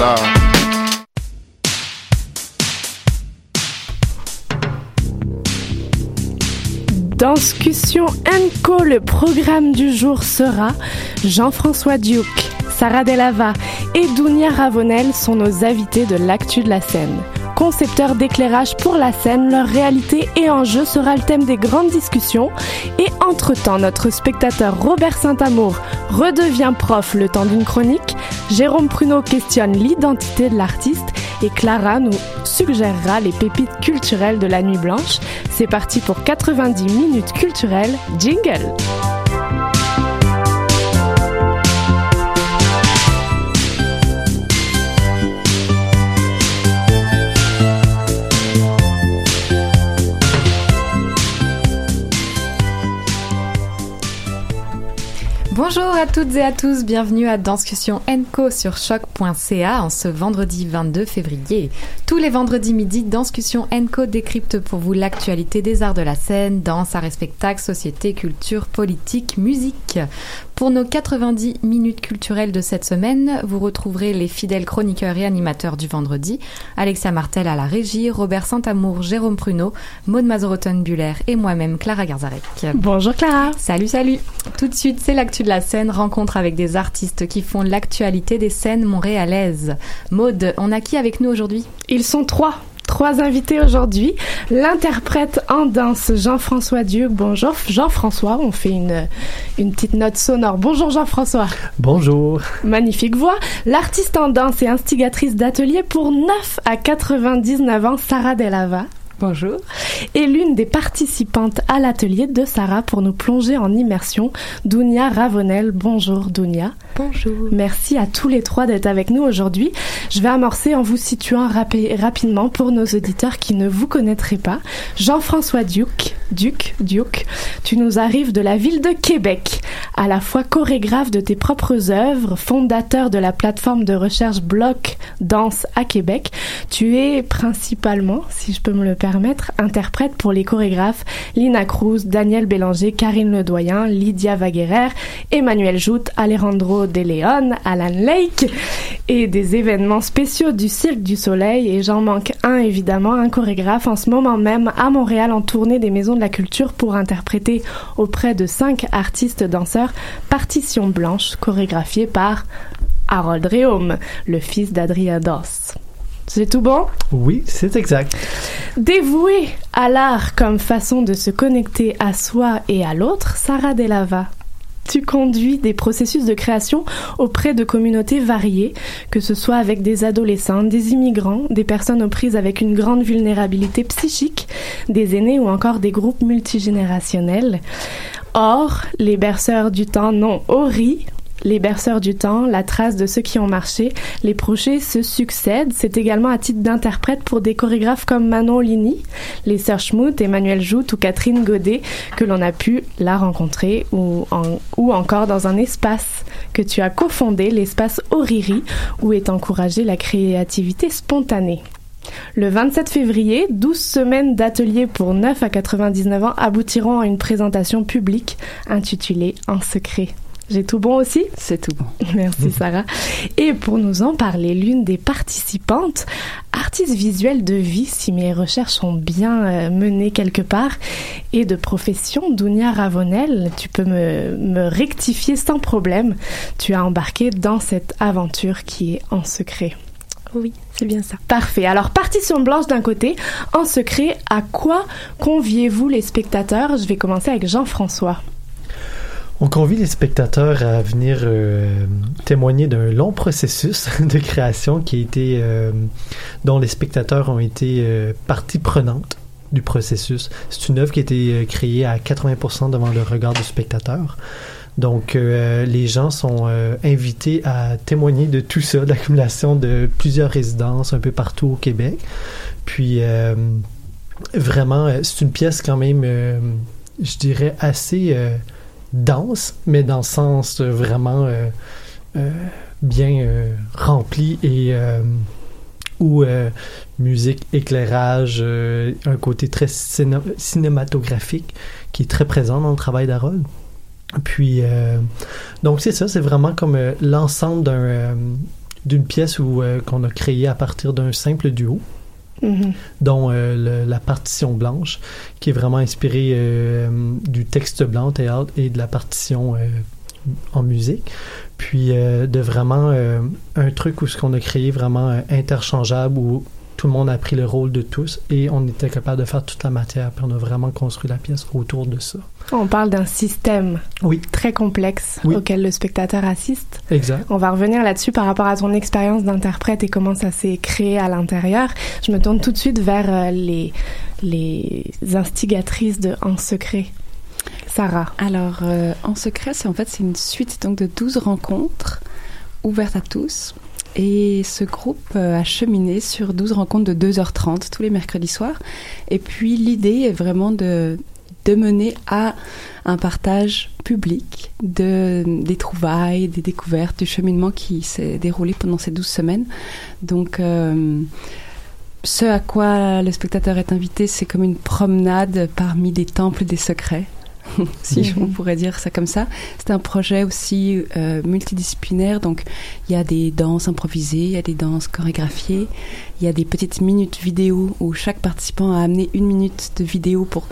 Là. Danscussion Co, le programme du jour sera Jean-François Duke, Sarah Delava et Dounia Ravenel sont nos invités de l'actu de la scène. Concepteurs d'éclairage pour la scène, leur réalité et enjeu sera le thème des grandes discussions. Et entre-temps, notre spectateur Robert Saint-Amour redevient prof le temps d'une chronique. Jérôme Pruneau questionne l'identité de l'artiste et Clara nous suggérera les pépites culturelles de la Nuit Blanche. C'est parti pour 90 minutes culturelles. Jingle! Bonjour à toutes et à tous, bienvenue à Danscussion Co sur choc.ca en ce vendredi 22 février. Tous les vendredis midi, Danscussion Co décrypte pour vous l'actualité des arts de la scène, danse, arts spectacles, société, culture, politique, musique. Pour nos 90 minutes culturelles de cette semaine, vous retrouverez les fidèles chroniqueurs et animateurs du vendredi, Alexia Martel à la régie, Robert Saint-Amour, Jérôme Pruneau, Maud Mazoroton-Buller et moi-même Clara Garzarek. Bonjour Clara. Salut, salut. Tout de suite, c'est l'actu de la scène, rencontre avec des artistes qui font l'actualité des scènes montréalaises. Maud, on a qui avec nous aujourd'hui? Ils sont trois. Trois invités aujourd'hui. L'interprète en danse Jean-François Duc. Bonjour Jean-François. On fait une, une petite note sonore. Bonjour Jean-François. Bonjour. Magnifique voix. L'artiste en danse et instigatrice d'atelier pour 9 à 99 ans, Sarah Delava. Bonjour. Et l'une des participantes à l'atelier de Sarah pour nous plonger en immersion, Dounia Ravenel. Bonjour Dounia. Bonjour. Merci à tous les trois d'être avec nous aujourd'hui. Je vais amorcer en vous situant rapi- rapidement pour nos auditeurs qui ne vous connaîtraient pas. Jean-François Duc, Duc, Duc, tu nous arrives de la ville de Québec, à la fois chorégraphe de tes propres œuvres, fondateur de la plateforme de recherche Bloc Danse à Québec. Tu es principalement, si je peux me le permettre, interprète pour les chorégraphes Lina Cruz, Daniel Bélanger, Karine Ledoyen, Lydia Vaguerer, Emmanuel Joute, Alejandro De Leon, Alan Lake et des événements spéciaux du Cirque du Soleil. Et j'en manque un évidemment, un chorégraphe en ce moment même à Montréal en tournée des maisons de la culture pour interpréter auprès de cinq artistes danseurs Partition Blanche, chorégraphiée par Harold Réaume, le fils d'Adrien Doss. C'est tout bon? Oui, c'est exact. Dévouée à l'art comme façon de se connecter à soi et à l'autre, Sarah Delava. Tu conduis des processus de création auprès de communautés variées, que ce soit avec des adolescents, des immigrants, des personnes aux prises avec une grande vulnérabilité psychique, des aînés ou encore des groupes multigénérationnels. Or, les berceurs du temps n'ont Ori, les berceurs du temps, la trace de ceux qui ont marché, les projets se succèdent. C'est également à titre d'interprète pour des chorégraphes comme Manon Lini, les sœurs Schmout, Emmanuel Jout ou Catherine Godet, que l'on a pu la rencontrer ou, encore dans un espace que tu as cofondé, l'espace Oriri, où est encouragée la créativité spontanée. Le 27 février, 12 semaines d'ateliers pour 9 à 99 ans aboutiront à une présentation publique intitulée En secret. J'ai tout bon aussi? C'est tout bon. Merci Sarah. Et pour nous en parler, l'une des participantes, artiste visuelle de vie, si mes recherches sont bien euh, menées quelque part, et de profession, Dounia Ravonel, tu peux me, me rectifier sans problème. Tu as embarqué dans cette aventure qui est en secret. Oui, c'est bien ça. Parfait. Alors, partition blanche d'un côté, en secret, à quoi conviez-vous les spectateurs? Je vais commencer avec Jean-François. On convie les spectateurs à venir euh, témoigner d'un long processus de création qui a été, euh, dont les spectateurs ont été euh, partie prenante du processus. C'est une œuvre qui a été créée à 80% devant le regard du spectateur. Donc, les gens sont invités à témoigner de tout ça, l'accumulation de plusieurs résidences un peu partout au Québec. Puis, vraiment, c'est une pièce quand même, je dirais, assez dense, mais dans le sens vraiment euh, euh, bien euh, rempli et où musique, éclairage, un côté très cinématographique qui est très présent dans le travail d'Harold. Puis, donc c'est ça, c'est vraiment comme l'ensemble d'une pièce qu'on a créé à partir d'un simple duo. Mm-hmm. dont euh, la partition blanche, qui est vraiment inspirée euh, du texte blanc et de la partition euh, en musique. Puis de vraiment un truc où ce qu'on a créé vraiment interchangeable, où tout le monde a pris le rôle de tous et on était capable de faire toute la matière. Puis on a vraiment construit la pièce autour de ça. On parle d'un système oui. très complexe auquel le spectateur assiste. Exact. On va revenir là-dessus par rapport à ton expérience d'interprète et comment ça s'est créé à l'intérieur. Je me tourne tout de suite vers euh, les, les instigatrices de En Secret. Sarah. Alors, euh, En Secret, c'est en fait c'est une suite donc de 12 rencontres ouvertes à tous et ce groupe euh, a cheminé sur 12 rencontres de 2h30 tous les mercredis soirs. Et puis l'idée est vraiment de, mener à un partage public de, des trouvailles, des découvertes, du cheminement qui s'est déroulé pendant ces 12 semaines. Donc, euh, ce à quoi le spectateur est invité, c'est comme une promenade parmi des temples des secrets. si on pourrait dire ça comme ça. C'est un projet aussi euh, multidisciplinaire, donc il y a des danses improvisées, il y a des danses chorégraphiées, il y a des petites minutes vidéo où chaque participant a amené une minute de vidéo pour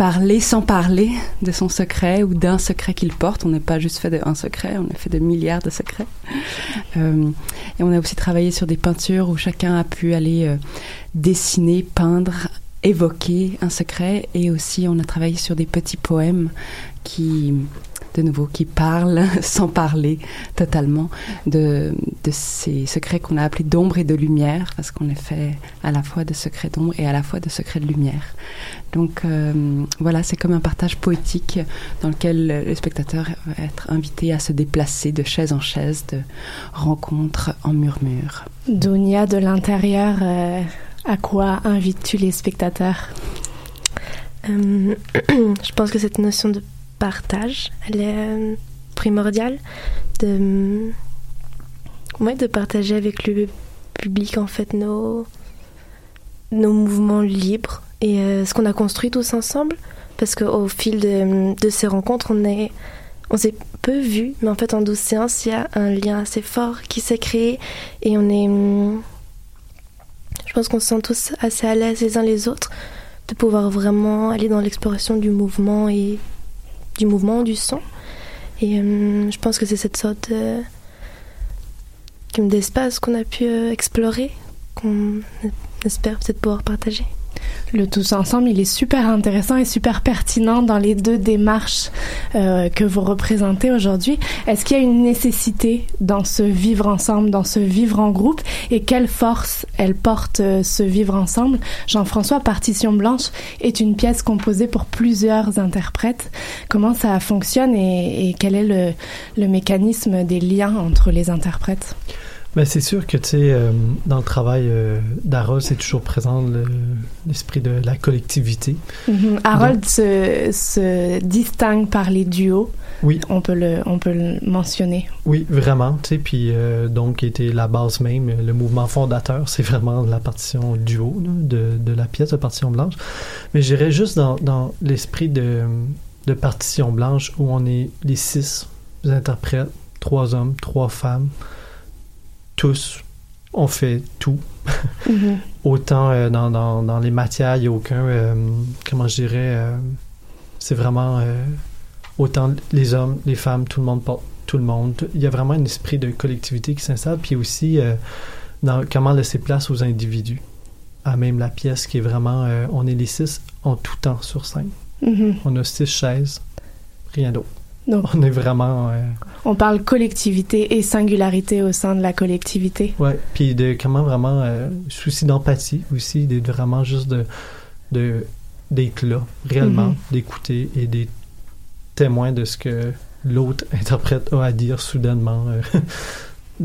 parler sans parler de son secret ou d'un secret qu'il porte. On n'est pas juste fait d'un secret, on a fait de milliards de secrets. Euh, et on a aussi travaillé sur des peintures où chacun a pu aller euh, dessiner, peindre évoquer un secret et aussi on a travaillé sur des petits poèmes qui de nouveau qui parlent sans parler totalement de, de ces secrets qu'on a appelés d'ombre et de lumière parce qu'on est fait à la fois de secrets d'ombre et à la fois de secrets de lumière. Donc euh, voilà c'est comme un partage poétique dans lequel le spectateur va être invité à se déplacer de chaise en chaise de rencontre en murmure. Dounia de l'intérieur euh, à quoi invites-tu les spectateurs euh, Je pense que cette notion de partage, elle est euh, primordiale. De, ouais, de partager avec le public en fait nos, nos mouvements libres et euh, ce qu'on a construit tous ensemble. Parce qu'au fil de, ces rencontres, on est on s'est peu vu, mais en fait en 12 séances, il y a un lien assez fort qui s'est créé et on est... Je pense qu'on se sent tous assez à l'aise les uns les autres de pouvoir vraiment aller dans l'exploration du mouvement et du mouvement, du son. Et hum, je pense que c'est cette sorte comme d'espace qu'on a pu euh, explorer, qu'on espère peut-être pouvoir partager. Le tous ensemble, il est super intéressant et super pertinent dans les deux démarches euh, que vous représentez aujourd'hui. Est-ce qu'il y a une nécessité dans ce vivre ensemble, dans ce vivre en groupe? Et quelle force elle porte euh, ce vivre ensemble? Jean-François, Partition Blanche est une pièce composée pour plusieurs interprètes. Comment ça fonctionne et, et quel est le, le mécanisme des liens entre les interprètes? Ben, c'est sûr que, tu sais, euh, dans le travail euh, d'Harold, c'est toujours présent le- l'esprit de la collectivité. Mhm. Harold se, se distingue par les duos. Oui. On peut le, on peut le mentionner. Oui, vraiment, tu sais, puis euh, donc, était la base même, le mouvement fondateur, c'est vraiment la partition duo là, de, de la pièce de Partition Blanche. Mais j'irais juste dans, dans l'esprit de, de Partition Blanche où on est les six interprètes, trois hommes, trois femmes, tous, on fait tout. Mhm. Autant euh, dans, dans, dans les matières, il n'y a aucun, euh, comment je dirais, euh, c'est vraiment autant les hommes, les femmes, tout le monde porte tout le monde. Il y a vraiment un esprit de collectivité qui s'installe, puis aussi dans comment laisser place aux individus. À même la pièce qui est vraiment, on est les six en tout temps sur scène. Mhm. On a six chaises, rien d'autre. On est vraiment, euh, on parle collectivité et singularité au sein de la collectivité. ouais, puis de comment vraiment euh, souci d'empathie aussi, d'être vraiment juste de, de d'être là, réellement, Mhm. d'écouter et d'être témoin de ce que l'autre interprète a à dire soudainement euh,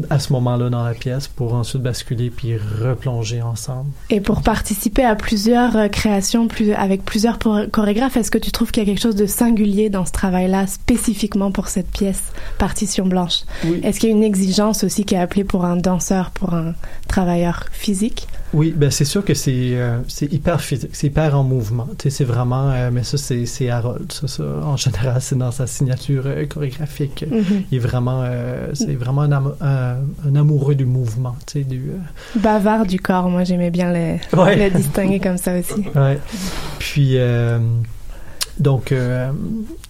à ce moment-là dans la pièce pour ensuite basculer puis replonger ensemble? Et pour participer à plusieurs euh, créations plus, avec plusieurs chorégraphes, est-ce que tu trouves qu'il y a quelque chose de singulier dans ce travail-là, spécifiquement pour cette pièce, Partition Blanche? Oui. Est-ce qu'il y a une exigence aussi qui est appelée pour un danseur, pour un travailleur physique? Oui, ben c'est sûr que c'est euh, hyper physique, c'est hyper en mouvement. Tu sais, c'est vraiment, euh, mais ça c'est Harold, ça, ça en général c'est dans sa signature euh, chorégraphique. Mhm. Il est vraiment, c'est vraiment un, un- un amoureux du mouvement, tu sais, du. euh, Bavard du corps, moi j'aimais bien le, Ouais. le distinguer comme ça aussi. Ouais. Puis, euh, donc, euh,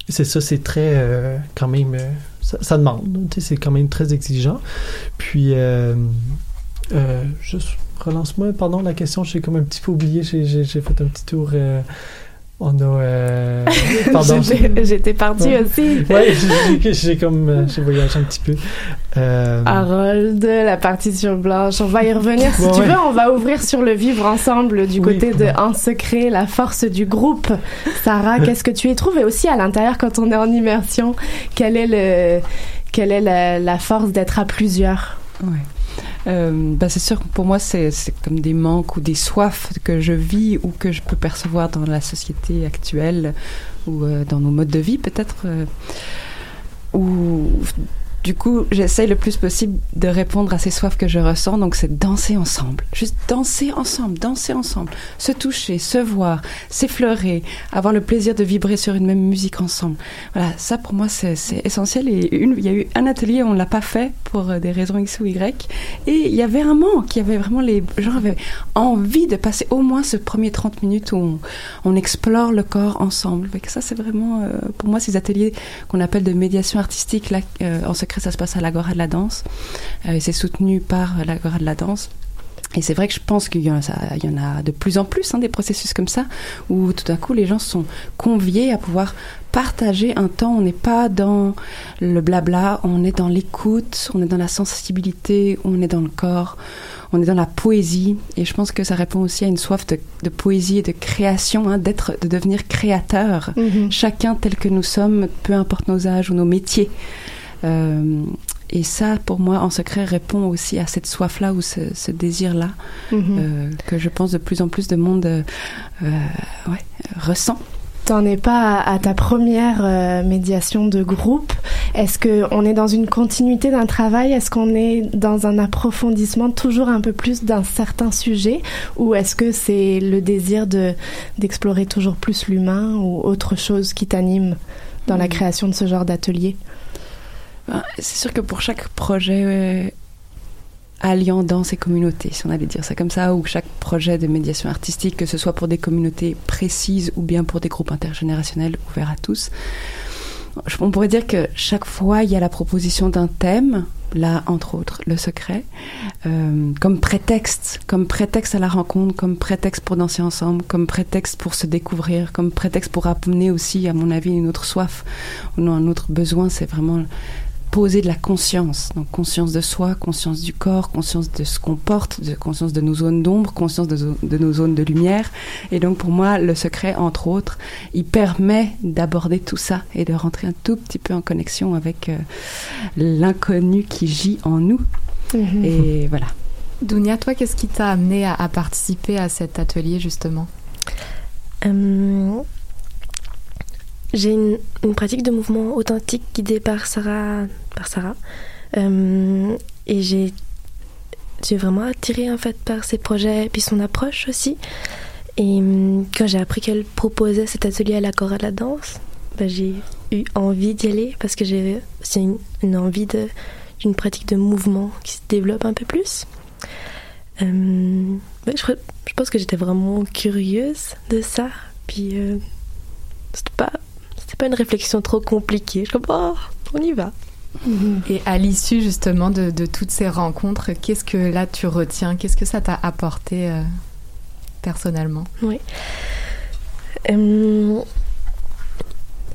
c'est ça, c'est très, quand même, ça, ça demande, tu sais, c'est quand même très exigeant. Puis, juste, relance-moi, pardon, la question, j'ai comme un petit peu oublié, j'ai fait un petit tour. On a. euh, pardon. J'étais- partie Ouais. aussi. Ouais, j'ai- comme. euh, J'ai voyagé un petit peu. Euh, Harold, la partition blanche, on va y revenir si Ouais, tu ouais. veux. On va ouvrir sur le vivre ensemble du Oui, côté de. En secret, la force du groupe. Sarah, qu'est-ce que tu y trouves? Et aussi à l'intérieur, quand on est en immersion, quelle est, le, quelle est la, la force d'être à plusieurs? Ouais. Euh, bah, c'est sûr que pour moi, c'est comme des manques ou des soifs que je vis ou que je peux percevoir dans la société actuelle ou euh, dans nos modes de vie peut-être. euh, où du coup, j'essaye le plus possible de répondre à ces soifs que je ressens. Donc, c'est danser ensemble. Juste danser ensemble, danser ensemble. Se toucher, se voir, s'effleurer, avoir le plaisir de vibrer sur une même musique ensemble. Voilà, ça pour moi, c'est essentiel. Et il y a eu un atelier, on l'a pas fait pour euh, des raisons X ou Y. Et il y avait un manque. Il y avait vraiment les gens avaient envie de passer au moins ce premier 30 minutes où on, explore le corps ensemble. Que ça, c'est vraiment, euh, pour moi, ces ateliers qu'on appelle de médiation artistique, là, euh, en secret, ça se passe à l'Agora de la danse. Euh, c'est soutenu par l'Agora de la danse. Et c'est vrai que je pense qu'il y, en a- de plus en plus hein, des processus comme ça où tout à coup les gens sont conviés à pouvoir partager un temps. On n'est pas dans le blabla, on est dans l'écoute, on est dans la sensibilité, on est dans le corps, on est dans la poésie. Et je pense que ça répond aussi à une soif de, de poésie et de création, hein, d'être, de devenir créateur. Mhm. Chacun tel que nous sommes, peu importe nos âges ou nos métiers. Euh, et ça, pour moi, en secret, répond aussi à cette soif-là ou ce, ce désir-là Mhm. euh, que je pense de plus en plus de monde euh, ouais, ressent. T'en es pas à, à ta première euh, médiation de groupe. Est-ce que on est dans une continuité d'un travail? Est-ce qu'on est dans un approfondissement toujours un peu plus d'un certain sujet? Ou est-ce que c'est le désir de d'explorer toujours plus l'humain ou autre chose qui t'anime dans la Mhm. création de ce genre d'atelier? C'est sûr que pour chaque projet euh, alliant danse et communauté, si on allait dire ça comme ça, ou chaque projet de médiation artistique, que ce soit pour des communautés précises ou bien pour des groupes intergénérationnels ouverts à tous, on pourrait dire que chaque fois, il y a la proposition d'un thème, là, entre autres, le secret, euh, comme prétexte, comme prétexte à la rencontre, comme prétexte pour danser ensemble, comme prétexte pour se découvrir, comme prétexte pour amener aussi, à mon avis, une autre soif, ou non, un autre besoin, c'est vraiment poser de la conscience. Donc conscience de soi, conscience du corps, conscience de ce qu'on porte, de conscience de nos zones d'ombre, conscience de, nos zones de lumière. Et donc pour moi, le secret, entre autres, il permet d'aborder tout ça et de rentrer un tout petit peu en connexion avec euh, l'inconnu qui gît en nous. Et voilà. Dounia, toi, qu'est-ce qui t'a amené à, à participer à cet atelier justement? Euh, J'ai une, pratique de mouvement authentique guidée par Sarah. Par Sarah. Euh, et j'ai j'ai vraiment attiré en fait par ses projets puis son approche aussi. Et hum, quand j'ai appris qu'elle proposait cet atelier à la chorale de la danse, ben, j'ai eu envie d'y aller parce que j'ai aussi une, envie d'une pratique de mouvement qui se développe un peu plus. Euh, ouais, je, pense que j'étais vraiment curieuse de ça. Puis euh, c'était pas, c'était pas une réflexion trop compliquée. Je suis comme, oh, on y va. Et à l'issue justement de, de toutes ces rencontres, qu'est-ce que là tu retiens? Qu'est-ce que ça t'a apporté euh, personnellement? Oui. Euh,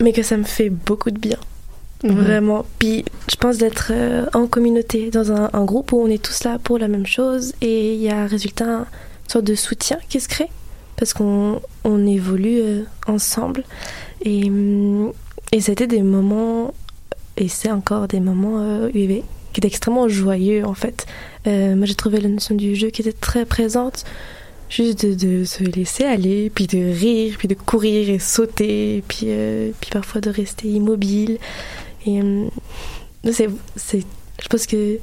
mais que ça me fait beaucoup de bien. Mhm. Vraiment. Puis je pense d'être euh, en communauté, dans un, un groupe où on est tous là pour la même chose et il y a résultat une sorte de soutien qui se crée parce qu'on on évolue euh, ensemble. Et, hum, et c'était des moments, et c'est encore des moments euh, UV, qui étaient extrêmement joyeux en fait. Euh, moi j'ai trouvé la notion du jeu qui était très présente juste de, se laisser aller, puis de rire, puis de courir et sauter, puis, euh, puis parfois de rester immobile. Euh, c'est, c'est, je pense que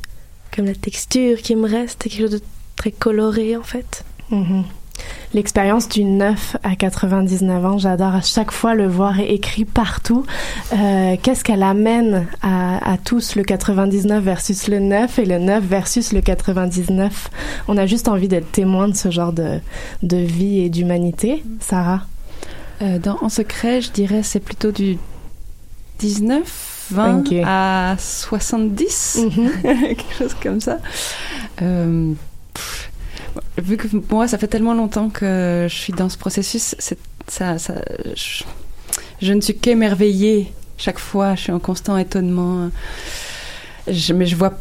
comme la texture qui me reste, c'est quelque chose de très coloré en fait. Mhm. L'expérience du 9 à 99 ans, j'adore à chaque fois le voir écrit partout. Euh, Qu'est-ce qu'elle amène à, à tous le 99 versus le 9 et le 9 versus le 99 On a juste envie d'être témoin de ce genre de, de vie et d'humanité. Sarah? Euh, dans En secret, je dirais c'est plutôt du 19, 20 Ok. à 70, quelque chose comme ça. Euh, pff, vu que moi, ça fait tellement longtemps que je suis dans ce processus, ça, ça, je, je ne suis qu'émerveillée chaque fois. Je suis en constant étonnement. Je, mais je vois.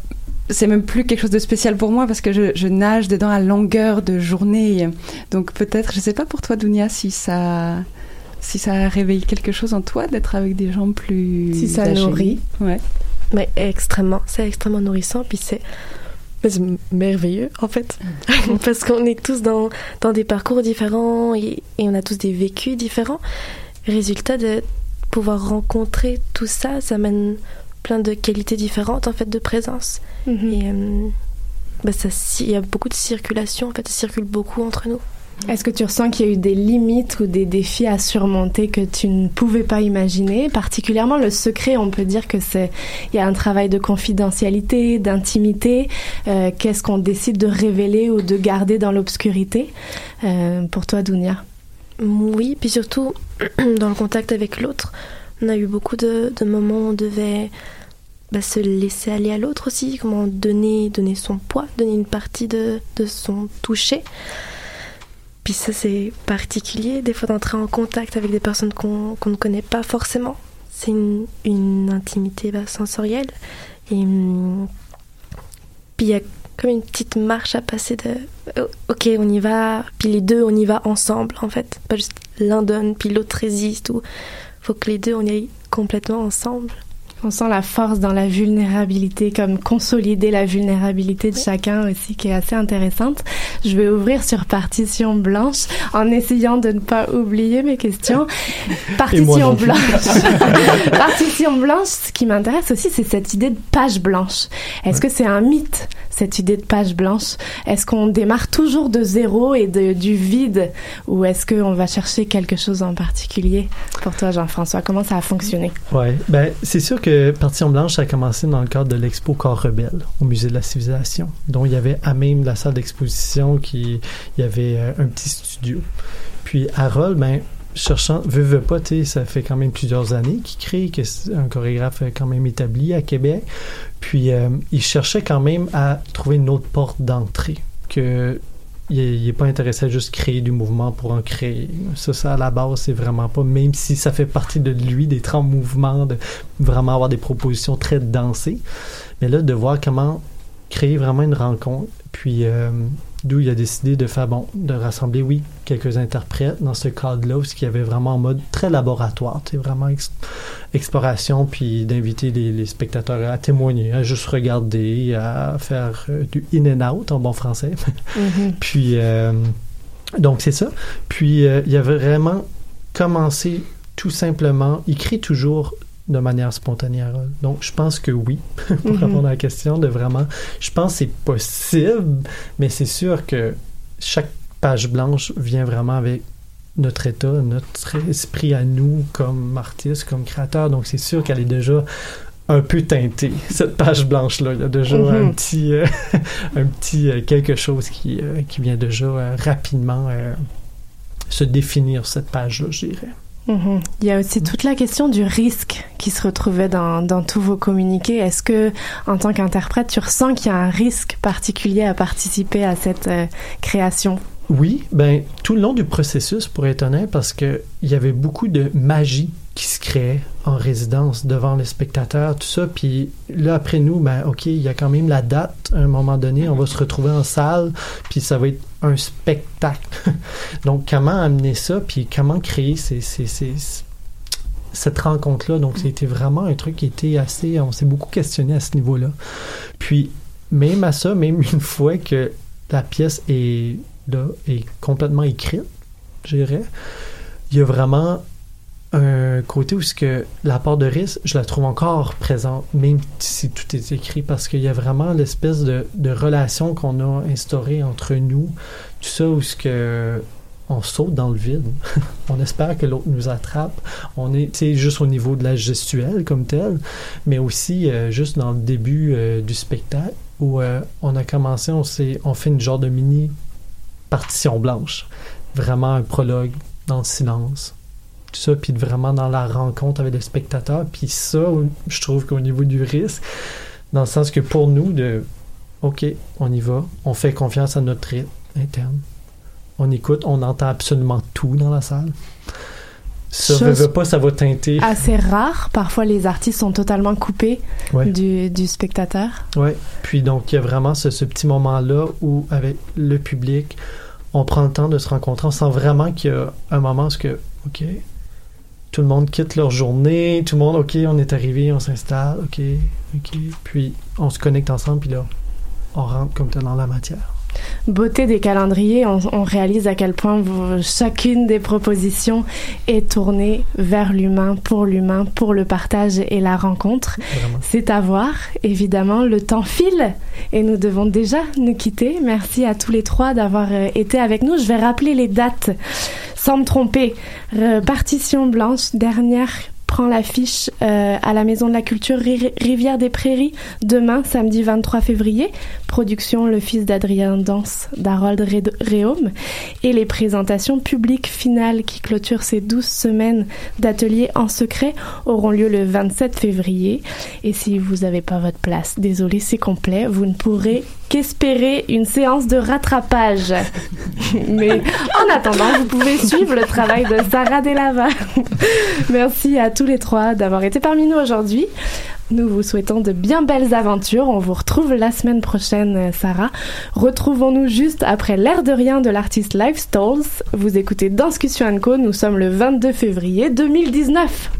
C'est même plus quelque chose de spécial pour moi parce que je, je nage dedans à longueur de journée. Donc peut-être, je sais pas pour toi, Dounia, si ça, si ça a réveillé quelque chose en toi d'être avec des gens plus Si ça âgés. nourrit. Ouais. Mais extrêmement, c'est extrêmement nourrissant, puis c'est c'est merveilleux en fait, parce qu'on est tous dans, dans des parcours différents et, et on a tous des vécus différents. Résultat de pouvoir rencontrer tout ça, ça amène plein de qualités différentes en fait de présence. Et euh, bah, ça, il y a beaucoup de circulation, en fait, ça circule beaucoup entre nous. Est-ce que tu ressens qu'il y a eu des limites ou des défis à surmonter que tu ne pouvais pas imaginer? Particulièrement le secret, on peut dire que c'est il y a un travail de confidentialité, d'intimité. Euh, Qu'est-ce qu'on décide de révéler ou de garder dans l'obscurité? Euh, Pour toi, Dounia Oui, puis surtout dans le contact avec l'autre, on a eu beaucoup de, moments où on devait bah, se laisser aller à l'autre aussi, comment donner, donner son poids, donner une partie de son toucher. Puis ça, c'est particulier, des fois d'entrer en contact avec des personnes qu'on ne connaît pas forcément. C'est une, une intimité bah, sensorielle. Et hum, puis il y a comme une petite marche à passer de oh, ok on y va puis les deux on y va ensemble en fait pas juste l'un donne puis l'autre résiste ou faut que les deux on y aille complètement ensemble On sent la force dans la vulnérabilité, comme consolider la vulnérabilité de chacun aussi, qui est assez intéressante. Je vais ouvrir sur partition blanche en essayant de ne pas oublier mes questions. Partition blanche. partition blanche, ce qui m'intéresse aussi, c'est cette idée de page blanche. Est-ce que c'est un mythe cette idée de page blanche? Est-ce qu'on démarre toujours de zéro et de, du vide? Ou est-ce qu'on va chercher quelque chose en particulier? Pour toi, Jean-François, comment ça a fonctionné? Oui, ben, c'est sûr que Partition Blanche, ça a commencé dans le cadre de l'expo Corps Rebelle au Musée de la Civilisation, dont il y avait à même la salle d'exposition qui y avait euh, un petit studio. Puis Harold, ben, cherchant, veut, veut pas, ça fait quand même plusieurs années qu'il crée, que c'est un chorégraphe quand même établi à Québec. Puis euh, il cherchait quand même à trouver une autre porte d'entrée, que il n'est pas intéressé à juste créer du mouvement pour en créer. Ça, ça à la base, c'est vraiment pas, même si ça fait partie de lui, d'être en mouvement, de vraiment avoir des propositions très dansées. Mais là, de voir comment créer vraiment une rencontre, puis euh, d'où il a décidé de faire, bon, de rassembler, oui, quelques interprètes dans ce cadre-là, ce qui avait vraiment en mode très laboratoire, c'est vraiment ex- exploration, puis d'inviter les, les, spectateurs à témoigner, à juste regarder, à faire euh, du in and out en bon français. Mhm. puis, euh, donc c'est ça. Puis, euh, il avait vraiment commencé tout simplement, il crée toujours de manière spontanée. Donc, je pense que oui, pour Mhm. répondre à la question, de vraiment, je pense que c'est possible, mais c'est sûr que chaque page blanche vient vraiment avec notre état, notre esprit à nous comme artistes, comme créateurs. Donc, c'est sûr qu'elle est déjà un peu teintée, cette page blanche-là. Il y a déjà Mhm. un petit, euh, un petit euh, quelque chose qui, euh, qui vient déjà rapidement se définir, cette page-là, je dirais. Mhm. Il y a aussi toute la question du risque qui se retrouvait dans, dans tous vos communiqués. Est-ce que, en tant qu'interprète, tu ressens qu'il y a un risque particulier à participer à cette euh, création? Oui, ben tout le long du processus, pour être honnête, parce que il y avait beaucoup de magie qui se créait en résidence devant les spectateurs, tout ça. Puis là, après nous, ben ok, il y a quand même la date. À un moment donné, on va se retrouver en salle, puis ça va être un spectacle. Donc, comment amener ça, puis comment créer cette rencontre-là? Donc, c'était vraiment un truc qui était assez... On s'est beaucoup questionné à ce niveau-là. Puis, même à ça, même une fois que la pièce est là, est complètement écrite, je dirais, il y a vraiment un côté où que la part de risque, je la trouve encore présente, même si tout est écrit, parce qu'il y a vraiment l'espèce de, relation qu'on a instaurée entre nous, tout ça où ce que on saute dans le vide. on espère que l'autre nous attrape. On est, juste au niveau de la gestuelle comme telle, mais aussi euh, juste dans le début euh, du spectacle où euh, on a commencé, on on fait une genre de mini partition blanche, vraiment un prologue dans le silence, tout ça, puis vraiment dans la rencontre avec le spectateur, puis ça, je trouve qu'au niveau du risque, dans le sens que pour nous, de, ok, on y va, on fait confiance à notre rythme interne on écoute, on entend absolument tout dans la salle. Ça Chose veut, veut pas, ça va teinter. Assez rare. Parfois, les artistes sont totalement coupés Ouais. du, du spectateur. Oui, puis donc il y a vraiment ce, ce petit moment-là où, avec le public, on prend le temps de se rencontrer. On sent vraiment qu'il y a un moment où, que, OK, tout le monde quitte leur journée, tout le monde, OK, on est arrivé, on s'installe, OK, OK, puis on se connecte ensemble, puis là, on rentre comme dans la matière. Beauté des calendriers, on, on réalise à quel point vous- chacune des propositions est tournée vers l'humain, pour l'humain, pour le partage et la rencontre. C'est à voir, évidemment, le temps file et nous devons déjà nous quitter. Merci à tous les trois d'avoir euh, été avec nous. Je vais rappeler les dates sans me tromper. Euh, partition blanche, dernière prend l'affiche euh, à la Maison de la Culture Ri- Rivière des Prairies demain, samedi 23 février. Production Le Fils d'Adrien Danse d'Harold Ré- Réaume. Et les présentations publiques finales qui clôturent ces 12 semaines d'ateliers en secret auront lieu le 27 février. Et si vous n'avez pas votre place, désolé, c'est complet. Vous ne pourrez qu'espérer une séance de rattrapage. Mais en attendant, vous pouvez suivre le travail de Sarah Delava. Merci à tous les trois d'avoir été parmi nous aujourd'hui. Nous vous souhaitons de bien belles aventures. On vous retrouve la semaine prochaine, Sarah. Retrouvons-nous juste après l'air de rien de l'artiste Live Stalls. Vous écoutez Danscussion Co. Nous sommes le 22 février 2019.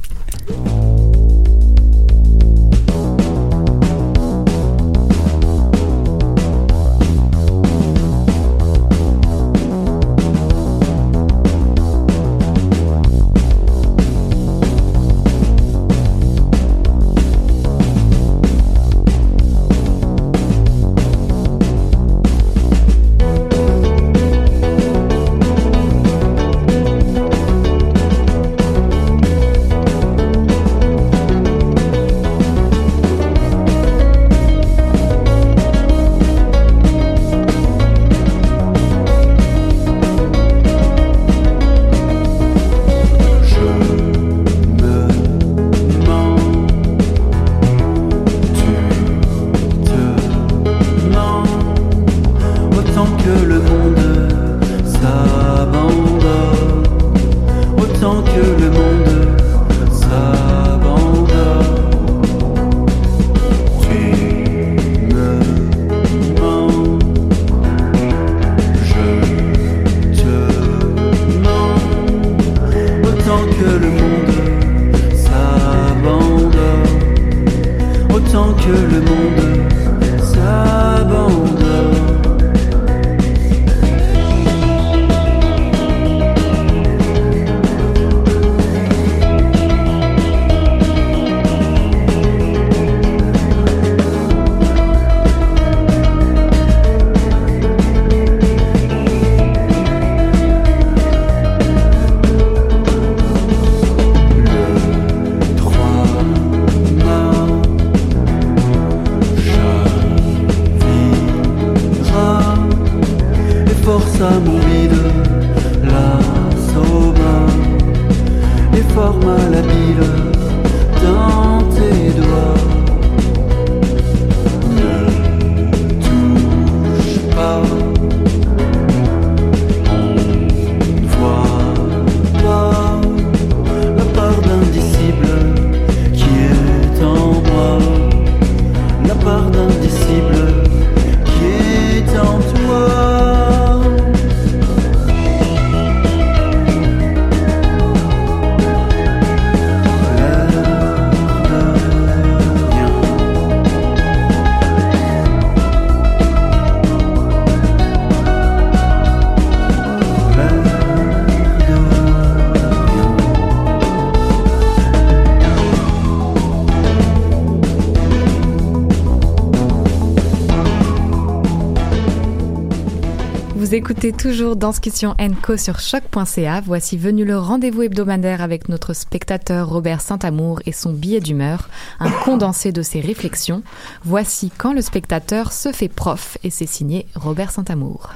Écoutez toujours Danscussion Co sur choc.ca. Voici venu le rendez-vous hebdomadaire avec notre spectateur Robert Saint-Amour et son billet d'humeur, un condensé de ses réflexions. Voici quand le spectateur se fait prof et c'est signé Robert Saint-Amour.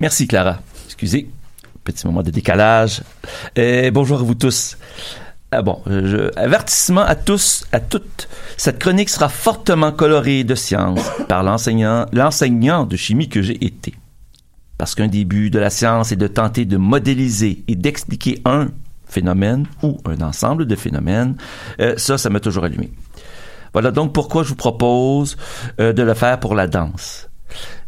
Merci Clara. Excusez, petit moment de décalage. Bonjour à vous tous. Ah bon, je, avertissement à tous, à toutes. Cette chronique sera fortement colorée de science par l'enseignant, de chimie que j'ai été. Parce qu'un début de la science est de tenter de modéliser et d'expliquer un phénomène ou un ensemble de phénomènes. Euh, ça, ça m'a toujours allumé. Voilà donc pourquoi je vous propose euh, de le faire pour la danse.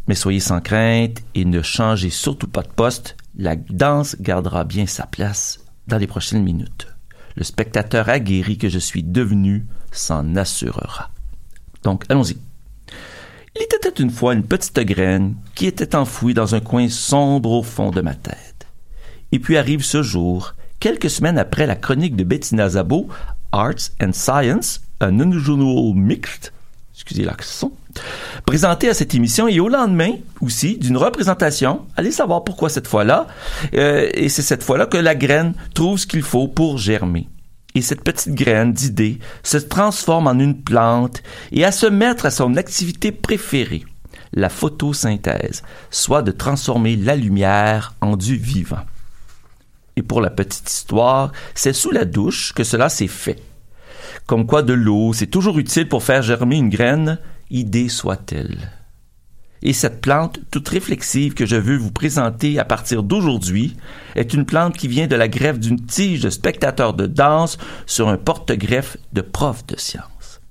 Mais soyez sans crainte et ne changez surtout pas de poste. La danse gardera bien sa place dans les prochaines minutes le spectateur aguerri que je suis devenu s'en assurera. Donc, allons-y. Il était une fois une petite graine qui était enfouie dans un coin sombre au fond de ma tête. Et puis arrive ce jour, quelques semaines après la chronique de Bettina Zabo, Arts and Science, un unusual mixed, excusez l'accent, présenté à cette émission et au lendemain aussi d'une représentation. Allez savoir pourquoi cette fois-là. Euh, et c'est cette fois-là que la graine trouve ce qu'il faut pour germer. Et cette petite graine d'idée se transforme en une plante et à se mettre à son activité préférée, la photosynthèse, soit de transformer la lumière en du vivant. Et pour la petite histoire, c'est sous la douche que cela s'est fait. Comme quoi de l'eau, c'est toujours utile pour faire germer une graine, idée soit-elle. Et cette plante toute réflexive que je veux vous présenter à partir d'aujourd'hui est une plante qui vient de la greffe d'une tige de spectateur de danse sur un porte-greffe de prof de sciences.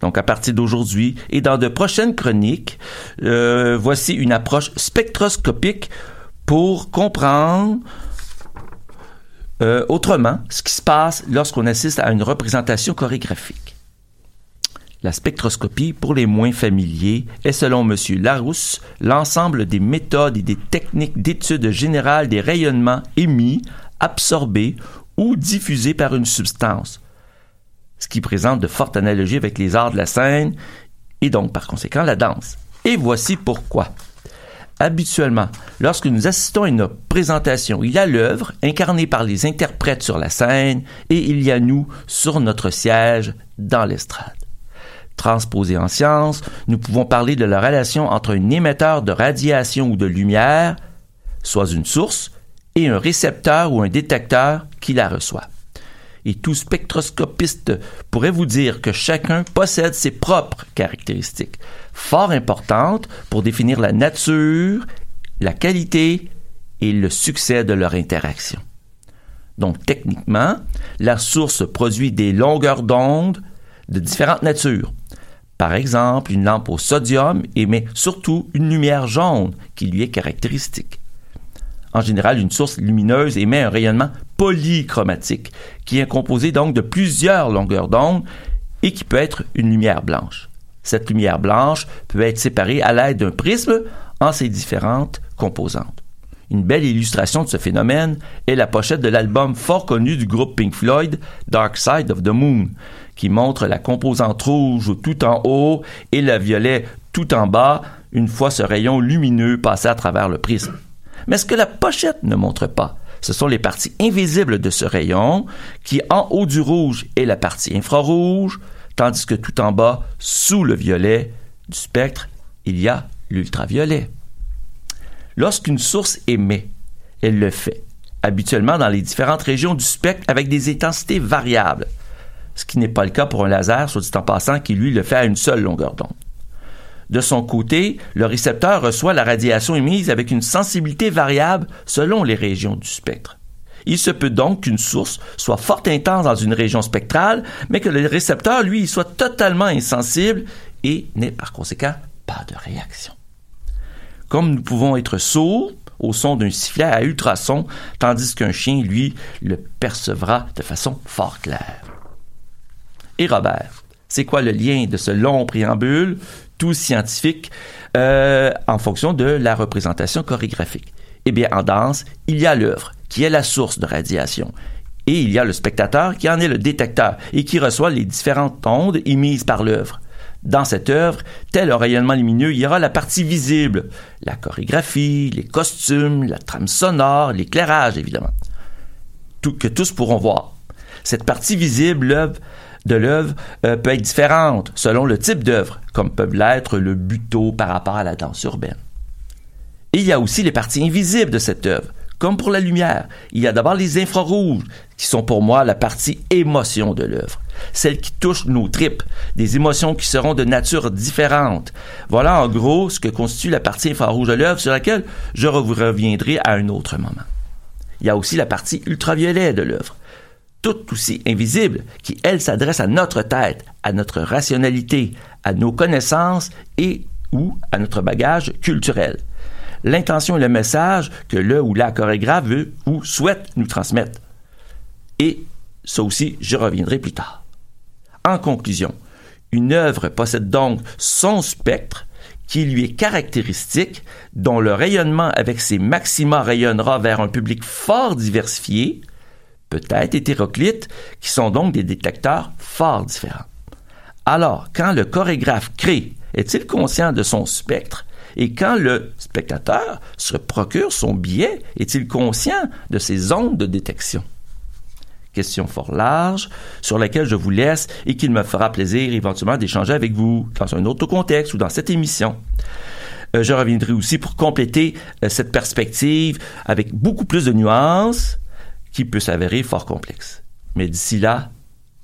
Donc à partir d'aujourd'hui et dans de prochaines chroniques, euh, voici une approche spectroscopique pour comprendre euh, autrement ce qui se passe lorsqu'on assiste à une représentation chorégraphique. La spectroscopie, pour les moins familiers, est selon M. Larousse l'ensemble des méthodes et des techniques d'étude générale des rayonnements émis, absorbés ou diffusés par une substance, ce qui présente de fortes analogies avec les arts de la scène et donc par conséquent la danse. Et voici pourquoi. Habituellement, lorsque nous assistons à une présentation, il y a l'œuvre incarnée par les interprètes sur la scène et il y a nous sur notre siège dans l'estrade. Transposé en science, nous pouvons parler de la relation entre un émetteur de radiation ou de lumière, soit une source, et un récepteur ou un détecteur qui la reçoit. Et tout spectroscopiste pourrait vous dire que chacun possède ses propres caractéristiques, fort importantes pour définir la nature, la qualité et le succès de leur interaction. Donc techniquement, la source produit des longueurs d'onde de différentes natures, par exemple, une lampe au sodium émet surtout une lumière jaune qui lui est caractéristique. En général, une source lumineuse émet un rayonnement polychromatique qui est composé donc de plusieurs longueurs d'onde et qui peut être une lumière blanche. Cette lumière blanche peut être séparée à l'aide d'un prisme en ses différentes composantes. Une belle illustration de ce phénomène est la pochette de l'album fort connu du groupe Pink Floyd, Dark Side of the Moon, qui montre la composante rouge tout en haut et le violet tout en bas, une fois ce rayon lumineux passé à travers le prisme. Mais ce que la pochette ne montre pas, ce sont les parties invisibles de ce rayon, qui en haut du rouge est la partie infrarouge, tandis que tout en bas, sous le violet du spectre, il y a l'ultraviolet. Lorsqu'une source émet, elle le fait, habituellement dans les différentes régions du spectre avec des intensités variables ce qui n'est pas le cas pour un laser, soit dit en passant, qui lui le fait à une seule longueur d'onde. De son côté, le récepteur reçoit la radiation émise avec une sensibilité variable selon les régions du spectre. Il se peut donc qu'une source soit fort intense dans une région spectrale, mais que le récepteur, lui, soit totalement insensible et n'ait par conséquent pas de réaction. Comme nous pouvons être sourds au son d'un sifflet à ultrasons, tandis qu'un chien, lui, le percevra de façon fort claire et Robert. C'est quoi le lien de ce long préambule, tout scientifique, euh, en fonction de la représentation chorégraphique? Eh bien, en danse, il y a l'œuvre, qui est la source de radiation. Et il y a le spectateur qui en est le détecteur et qui reçoit les différentes ondes émises par l'œuvre. Dans cette œuvre, tel un rayonnement lumineux, il y aura la partie visible, la chorégraphie, les costumes, la trame sonore, l'éclairage, évidemment, que tous pourront voir. Cette partie visible l'œuvre- de l'œuvre euh, peut être différente selon le type d'œuvre, comme peuvent l'être le buto par rapport à la danse urbaine. Et il y a aussi les parties invisibles de cette œuvre. Comme pour la lumière, il y a d'abord les infrarouges, qui sont pour moi la partie émotion de l'œuvre. Celles qui touchent nos tripes, des émotions qui seront de nature différente. Voilà en gros ce que constitue la partie infrarouge de l'œuvre sur laquelle je vous reviendrai à un autre moment. Il y a aussi la partie ultraviolet de l'œuvre, toute aussi invisible, qui, elle, s'adresse à notre tête, à notre rationalité, à nos connaissances et ou à notre bagage culturel l'intention et le message que le ou la chorégraphe veut ou souhaite nous transmettre. Et ça aussi, je reviendrai plus tard. En conclusion, une œuvre possède donc son spectre qui lui est caractéristique, dont le rayonnement avec ses maxima rayonnera vers un public fort diversifié, peut-être hétéroclite, qui sont donc des détecteurs fort différents. Alors, quand le chorégraphe crée, est-il conscient de son spectre? Et quand le spectateur se procure son billet, est-il conscient de ses ondes de détection? Question fort large sur laquelle je vous laisse et qu'il me fera plaisir éventuellement d'échanger avec vous dans un autre contexte ou dans cette émission. Euh, je reviendrai aussi pour compléter euh, cette perspective avec beaucoup plus de nuances qui peut s'avérer fort complexe. Mais d'ici là,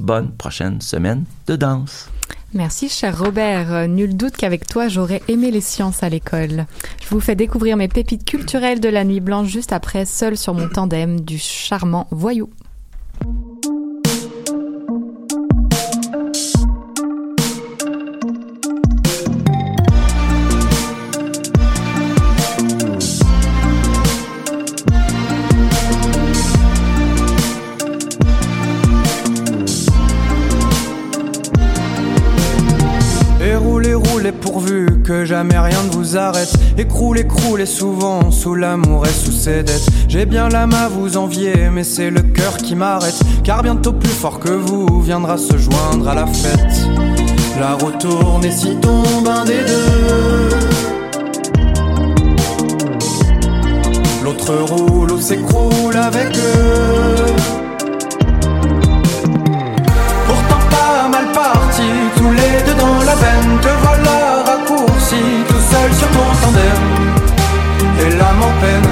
bonne prochaine semaine de danse. Merci, cher Robert. Euh, Nul doute qu'avec toi, j'aurais aimé les sciences à l'école. Je vous fais découvrir mes pépites culturelles de la nuit blanche juste après, seul sur mon tandem du charmant voyou. Jamais rien ne vous arrête. Écroulez, croulez souvent sous l'amour et sous ses dettes. J'ai bien l'âme à vous envier, mais c'est le cœur qui m'arrête. Car bientôt plus fort que vous viendra se joindre à la fête. La roue tourne et si tombe un des deux. L'autre roule ou s'écroule avec eux. Tous les deux dans la veine. Te voilà raccourci, tout seul sur ton tandem. Et l'âme en peine,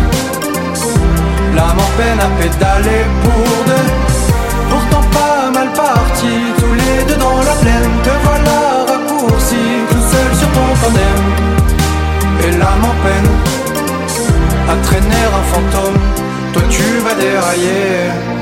l'âme en peine à pédaler pour deux. Pourtant pas mal parti, tous les deux dans la plaine. Te voilà raccourci, tout seul sur ton tandem. Et l'âme en peine à traîner un fantôme. Toi tu vas dérailler.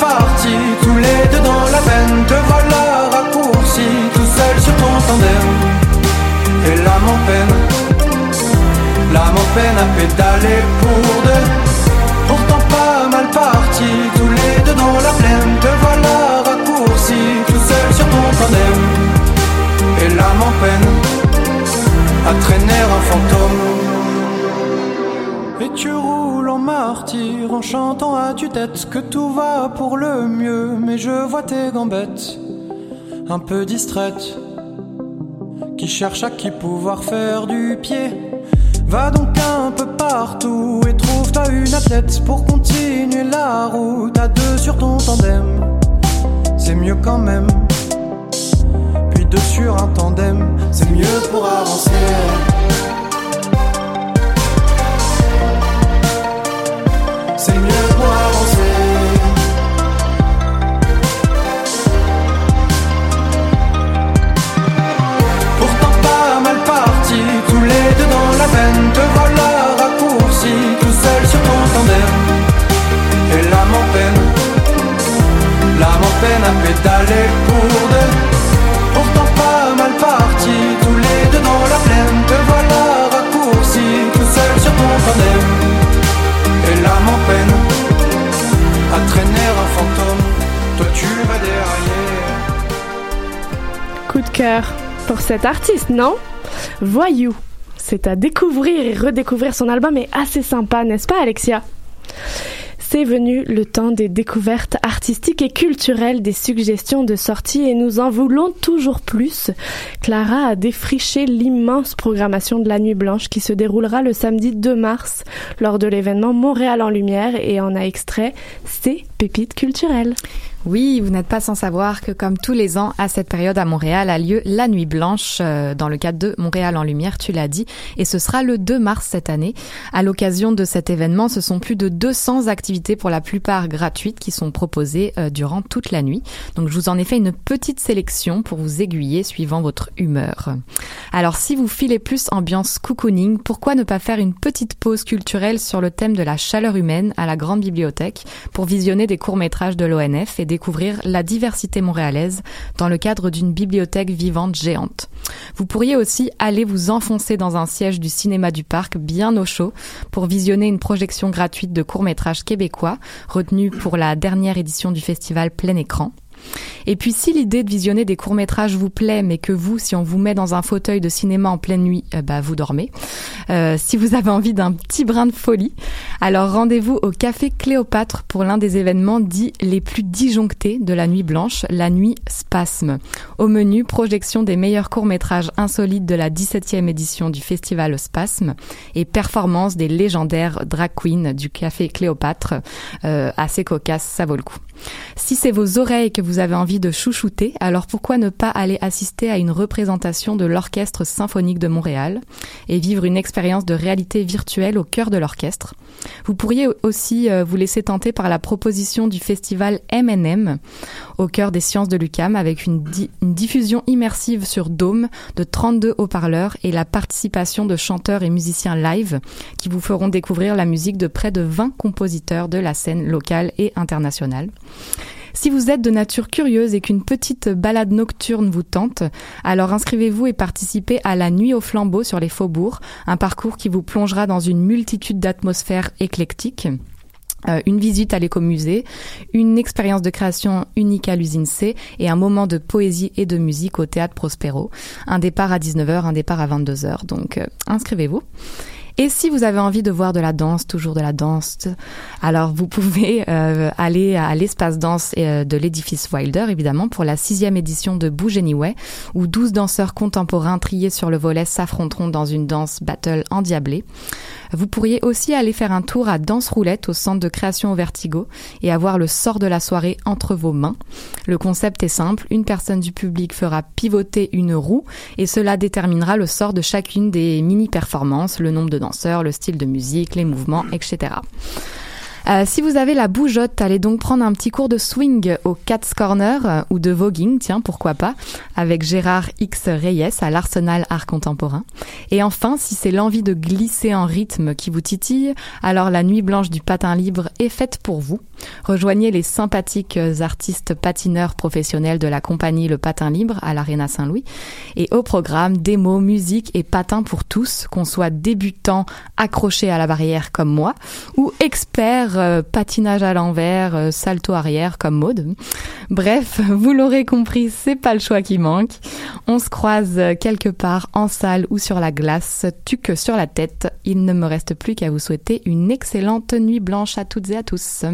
parti, tous les deux dans la veine Te voilà raccourci, tout seul sur ton tandem. Et l'âme en peine, l'âme en peine à pédaler pour deux. Pourtant pas mal parti, tous les deux dans la plaine Te voilà raccourci, tout seul sur ton tandem. Et l'âme en peine, à traîner un fantôme et tu roules en martyr en chantant à tue-tête que tout va pour le mieux, mais je vois tes gambettes un peu distraites qui cherchent à qui pouvoir faire du pied. Va donc un peu partout et trouve-toi une athlète pour continuer la route à deux sur ton tandem. C'est mieux quand même. Puis deux sur un tandem, c'est mieux pour avancer. d'aller pour deux. Pourtant pas mal parti, tous les deux dans la plaine. Te voilà raccourci, tout seul sur ton tandem. Et l'âme en peine, à traîner un fantôme, toi tu vas dérailler. Coup de cœur pour cet artiste, non? Voyou. C'est à découvrir et redécouvrir son album est assez sympa, n'est-ce pas Alexia? C'est venu le temps des découvertes artistiques et culturelles, des suggestions de sorties et nous en voulons toujours plus. Clara a défriché l'immense programmation de la Nuit Blanche qui se déroulera le samedi 2 mars lors de l'événement Montréal en Lumière et en a extrait ses pépites culturelles. Oui, vous n'êtes pas sans savoir que comme tous les ans, à cette période à Montréal a lieu la Nuit Blanche euh, dans le cadre de Montréal en Lumière, tu l'as dit, et ce sera le 2 mars cette année. À l'occasion de cet événement, ce sont plus de 200 activités pour la plupart gratuites qui sont proposées euh, durant toute la nuit. Donc je vous en ai fait une petite sélection pour vous aiguiller suivant votre humeur. Alors si vous filez plus ambiance cocooning, pourquoi ne pas faire une petite pause culturelle sur le thème de la chaleur humaine à la grande bibliothèque pour visionner des courts-métrages de l'ONF et découvrir la diversité montréalaise dans le cadre d'une bibliothèque vivante géante. Vous pourriez aussi aller vous enfoncer dans un siège du cinéma du parc bien au chaud pour visionner une projection gratuite de courts-métrages québécois retenue pour la dernière édition du festival plein écran. Et puis si l'idée de visionner des courts-métrages vous plaît, mais que vous, si on vous met dans un fauteuil de cinéma en pleine nuit, bah vous dormez. Euh, si vous avez envie d'un petit brin de folie, alors rendez-vous au Café Cléopâtre pour l'un des événements dits les plus disjonctés de la nuit blanche, la nuit Spasme. Au menu, projection des meilleurs courts-métrages insolites de la 17e édition du festival Spasme et performance des légendaires drag queens du Café Cléopâtre. Euh, assez cocasse, ça vaut le coup. Si c'est vos oreilles que vous avez envie de chouchouter, alors pourquoi ne pas aller assister à une représentation de l'Orchestre symphonique de Montréal et vivre une expérience de réalité virtuelle au cœur de l'orchestre? Vous pourriez aussi euh, vous laisser tenter par la proposition du festival M&M au cœur des sciences de l'UCAM avec une, une diffusion immersive sur Dôme de 32 haut-parleurs et la participation de chanteurs et musiciens live qui vous feront découvrir la musique de près de 20 compositeurs de la scène locale et internationale. Si vous êtes de nature curieuse et qu'une petite balade nocturne vous tente, alors inscrivez-vous et participez à la Nuit au flambeau sur les faubourgs, un parcours qui vous plongera dans une multitude d'atmosphères éclectiques. Euh, une visite à l'écomusée, une expérience de création unique à l'usine C et un moment de poésie et de musique au théâtre Prospero. Un départ à 19h, un départ à 22h. Donc euh, inscrivez-vous. Et si vous avez envie de voir de la danse, toujours de la danse, alors vous pouvez euh, aller à l'espace danse euh, de l'édifice Wilder, évidemment, pour la sixième édition de Bouge Anyway, où 12 danseurs contemporains triés sur le volet s'affronteront dans une danse battle endiablée. Vous pourriez aussi aller faire un tour à Danse Roulette au centre de création au Vertigo et avoir le sort de la soirée entre vos mains. Le concept est simple, une personne du public fera pivoter une roue et cela déterminera le sort de chacune des mini-performances, le nombre de danseurs, le style de musique, les mouvements, etc. Euh, si vous avez la bougeotte, allez donc prendre un petit cours de swing au Cat's Corner euh, ou de voguing, tiens, pourquoi pas, avec Gérard X Reyes à l'Arsenal Art Contemporain. Et enfin, si c'est l'envie de glisser en rythme qui vous titille, alors la nuit blanche du patin libre est faite pour vous. Rejoignez les sympathiques artistes patineurs professionnels de la compagnie Le Patin Libre à l'Arena Saint-Louis. Et au programme, démo, musique et patin pour tous, qu'on soit débutant accroché à la barrière comme moi, ou expert euh, patinage à l'envers, euh, salto arrière comme mode. Bref, vous l'aurez compris, c'est pas le choix qui manque. On se croise quelque part en salle ou sur la glace, tuque sur la tête. Il ne me reste plus qu'à vous souhaiter une excellente nuit blanche à toutes et à tous.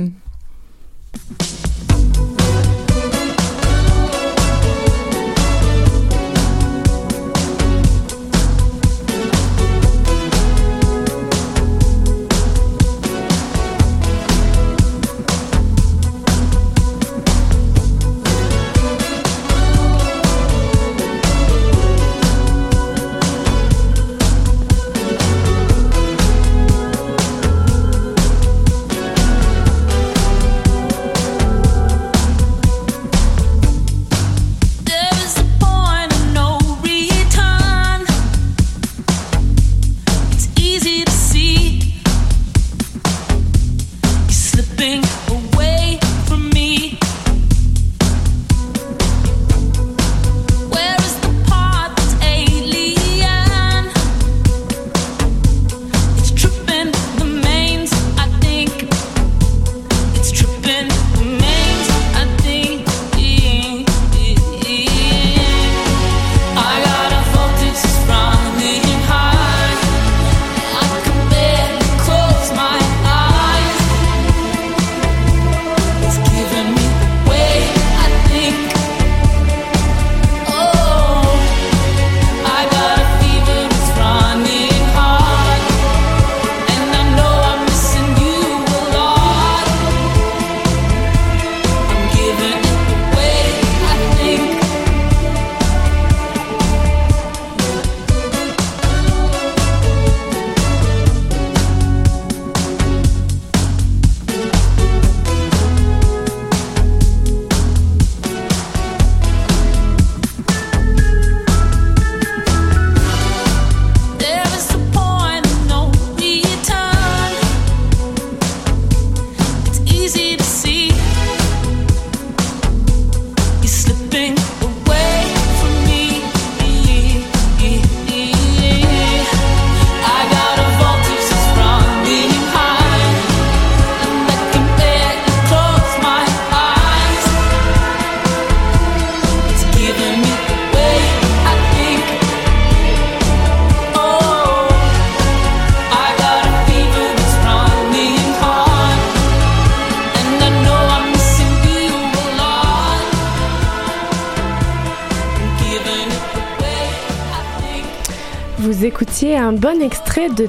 Un bon extrait de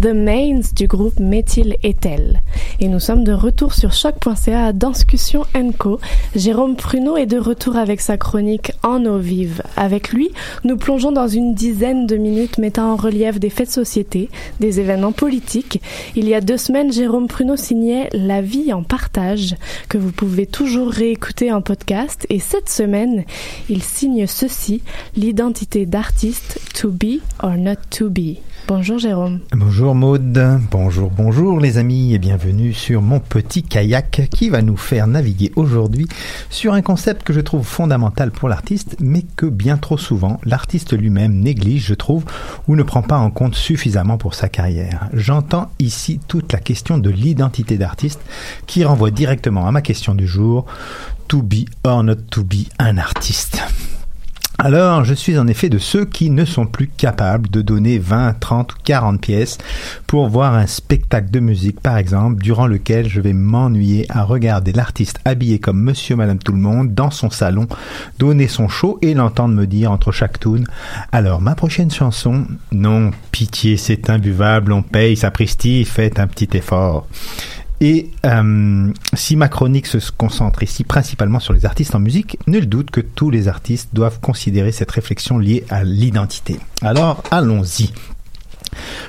the Mains du groupe Méthyle Ethel. Et nous sommes de retour sur choc.ca à Danscussion Co. Jérôme Pruneau est de retour avec sa chronique En eau vive. Avec lui, nous plongeons dans une dizaine de minutes mettant en relief des faits de société, des événements politiques. Il y a deux semaines, Jérôme Pruneau signait La vie en partage, que vous pouvez toujours réécouter en podcast. Et cette semaine, il signe ceci, l'identité d'artiste to be or not to be. Bonjour Jérôme. Bonjour Maude, bonjour, bonjour les amis et bienvenue sur mon petit kayak qui va nous faire naviguer aujourd'hui sur un concept que je trouve fondamental pour l'artiste mais que bien trop souvent l'artiste lui-même néglige je trouve ou ne prend pas en compte suffisamment pour sa carrière. J'entends ici toute la question de l'identité d'artiste qui renvoie directement à ma question du jour, to be or not to be un artiste. Alors, je suis en effet de ceux qui ne sont plus capables de donner 20, 30 ou 40 pièces pour voir un spectacle de musique, par exemple, durant lequel je vais m'ennuyer à regarder l'artiste habillé comme monsieur, madame tout le monde dans son salon, donner son show et l'entendre me dire entre chaque tune, alors ma prochaine chanson, non, pitié, c'est imbuvable, on paye, sapristi, faites un petit effort. Et euh, si ma chronique se concentre ici principalement sur les artistes en musique, nul doute que tous les artistes doivent considérer cette réflexion liée à l'identité. Alors allons-y.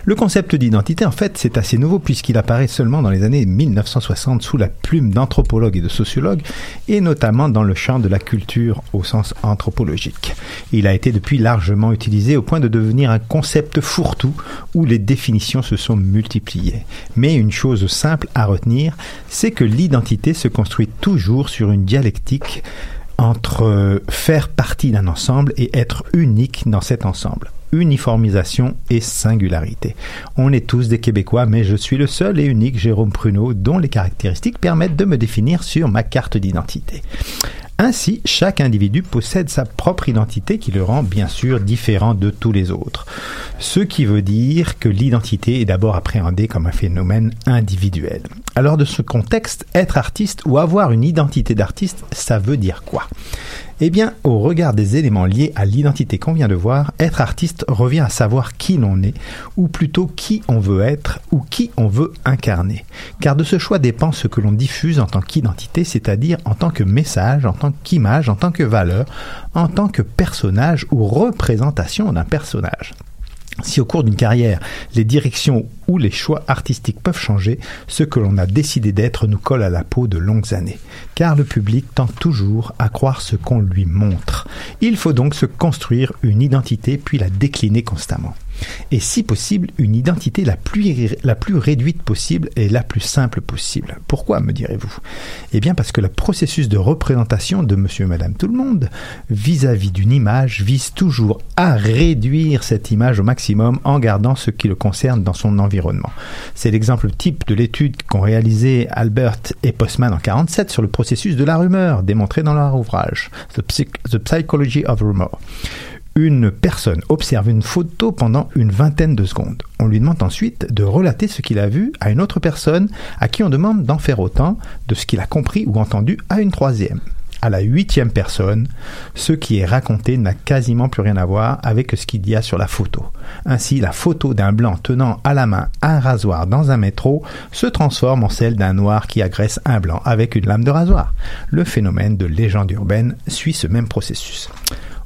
Le concept d'identité, en fait, c'est assez nouveau puisqu'il apparaît seulement dans les années 1960 sous la plume d'anthropologues et de sociologues, et notamment dans le champ de la culture au sens anthropologique. Il a été depuis largement utilisé au point de devenir un concept fourre-tout où les définitions se sont multipliées. Mais une chose simple à retenir, c'est que l'identité se construit toujours sur une dialectique entre faire partie d'un ensemble et être unique dans cet ensemble uniformisation et singularité. On est tous des Québécois, mais je suis le seul et unique Jérôme Pruneau dont les caractéristiques permettent de me définir sur ma carte d'identité. Ainsi, chaque individu possède sa propre identité qui le rend bien sûr différent de tous les autres. Ce qui veut dire que l'identité est d'abord appréhendée comme un phénomène individuel. Alors de ce contexte, être artiste ou avoir une identité d'artiste, ça veut dire quoi? Eh bien, au regard des éléments liés à l'identité qu'on vient de voir, être artiste revient à savoir qui l'on est, ou plutôt qui on veut être, ou qui on veut incarner. Car de ce choix dépend ce que l'on diffuse en tant qu'identité, c'est-à-dire en tant que message, en tant qu'image, en tant que valeur, en tant que personnage ou représentation d'un personnage. Si au cours d'une carrière, les directions ou les choix artistiques peuvent changer, ce que l'on a décidé d'être nous colle à la peau de longues années. Car le public tend toujours à croire ce qu'on lui montre. Il faut donc se construire une identité puis la décliner constamment et si possible une identité la plus, réduite possible et la plus simple possible. Pourquoi, me direz-vous? Eh bien parce que le processus de représentation de monsieur et madame tout le monde vis-à-vis d'une image vise toujours à réduire cette image au maximum en gardant ce qui le concerne dans son environnement. C'est l'exemple type de l'étude qu'ont réalisé Albert et Postman en 47 sur le processus de la rumeur démontré dans leur ouvrage The Psychology of Rumor une personne observe une photo pendant une vingtaine de secondes. On lui demande ensuite de relater ce qu'il a vu à une autre personne à qui on demande d'en faire autant de ce qu'il a compris ou entendu à une troisième. À la huitième personne, ce qui est raconté n'a quasiment plus rien à voir avec ce qu'il y a sur la photo. Ainsi, la photo d'un blanc tenant à la main un rasoir dans un métro se transforme en celle d'un noir qui agresse un blanc avec une lame de rasoir. Le phénomène de légende urbaine suit ce même processus.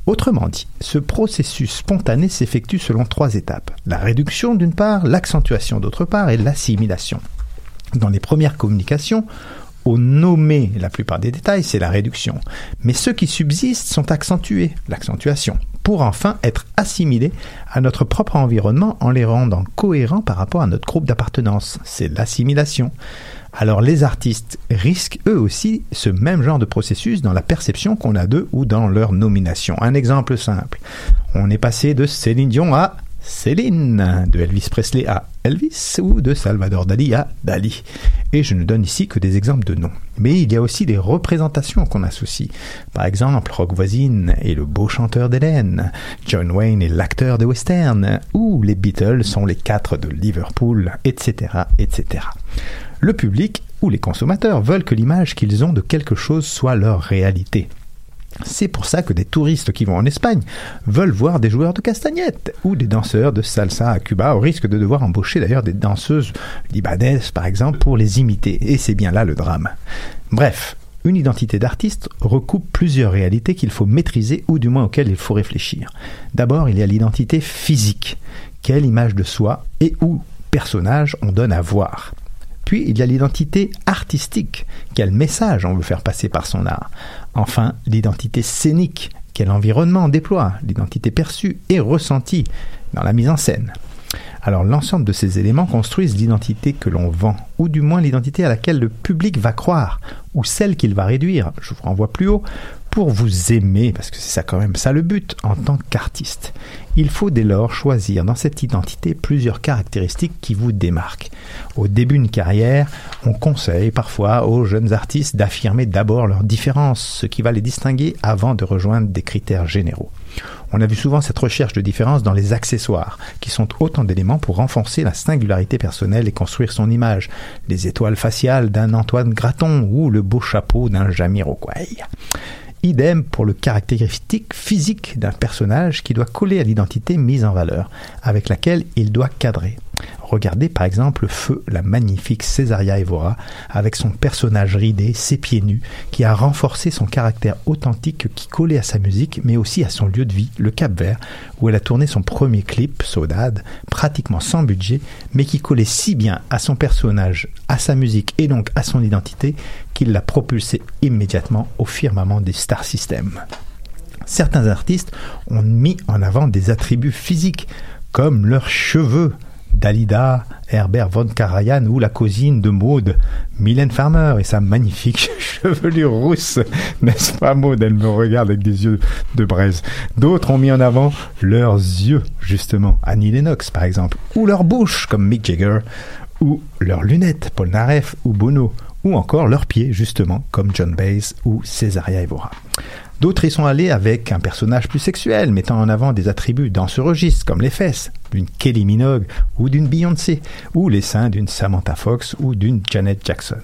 Autrement dit, ce processus spontané s'effectue selon trois étapes. La réduction d'une part, l'accentuation d'autre part et l'assimilation. Dans les premières communications, au nommer la plupart des détails, c'est la réduction. Mais ceux qui subsistent sont accentués, l'accentuation, pour enfin être assimilés à notre propre environnement en les rendant cohérents par rapport à notre groupe d'appartenance. C'est l'assimilation. Alors les artistes risquent eux aussi ce même genre de processus dans la perception qu'on a d'eux ou dans leur nomination. Un exemple simple. On est passé de Céline Dion à Céline, de Elvis Presley à Elvis ou de Salvador Dali à Dali. Et je ne donne ici que des exemples de noms. Mais il y a aussi des représentations qu'on associe. Par exemple, Rock Voisine est le beau chanteur d'Hélène, John Wayne est l'acteur de western, ou les Beatles sont les quatre de Liverpool, etc., etc. Le public ou les consommateurs veulent que l'image qu'ils ont de quelque chose soit leur réalité. C'est pour ça que des touristes qui vont en Espagne veulent voir des joueurs de castagnettes ou des danseurs de salsa à Cuba, au risque de devoir embaucher d'ailleurs des danseuses libanaises par exemple pour les imiter. Et c'est bien là le drame. Bref, une identité d'artiste recoupe plusieurs réalités qu'il faut maîtriser ou du moins auxquelles il faut réfléchir. D'abord, il y a l'identité physique. Quelle image de soi et ou personnage on donne à voir? Puis il y a l'identité artistique. Quel message on veut faire passer par son art? Enfin, l'identité scénique. Quel environnement on déploie. L'identité perçue et ressentie dans la mise en scène. Alors l'ensemble de ces éléments construisent l'identité que l'on vend, ou du moins l'identité à laquelle le public va croire, ou celle qu'il va réduire, je vous renvoie plus haut, pour vous aimer, parce que c'est ça quand même ça le but en tant qu'artiste. Il faut dès lors choisir dans cette identité plusieurs caractéristiques qui vous démarquent. Au début d'une carrière, on conseille parfois aux jeunes artistes d'affirmer d'abord leurs différences, ce qui va les distinguer avant de rejoindre des critères généraux. On a vu souvent cette recherche de différence dans les accessoires, qui sont autant d'éléments pour renforcer la singularité personnelle et construire son image. Les étoiles faciales d'un Antoine Graton ou le beau chapeau d'un Jamiroquai. Idem pour le caractéristique physique d'un personnage qui doit coller à l'identité mise en valeur, avec laquelle il doit cadrer. Regardez par exemple Feu, la magnifique Césaria Evora, avec son personnage ridé, ses pieds nus, qui a renforcé son caractère authentique qui collait à sa musique, mais aussi à son lieu de vie, le Cap Vert, où elle a tourné son premier clip, Saudade, pratiquement sans budget, mais qui collait si bien à son personnage, à sa musique et donc à son identité, qu'il l'a propulsé immédiatement au firmament des star systems. Certains artistes ont mis en avant des attributs physiques, comme leurs cheveux, Dalida, Herbert von Karajan ou la cousine de Maud, Mylène Farmer et sa magnifique chevelure rousse. N'est-ce pas Maud Elle me regarde avec des yeux de braise. D'autres ont mis en avant leurs yeux, justement, Annie Lennox par exemple, ou leur bouche comme Mick Jagger, ou leurs lunettes, Paul Naref ou Bono, ou encore leurs pieds, justement, comme John Baez ou Cesaria Evora. D'autres y sont allés avec un personnage plus sexuel, mettant en avant des attributs dans ce registre, comme les fesses d'une Kelly Minogue ou d'une Beyoncé, ou les seins d'une Samantha Fox ou d'une Janet Jackson.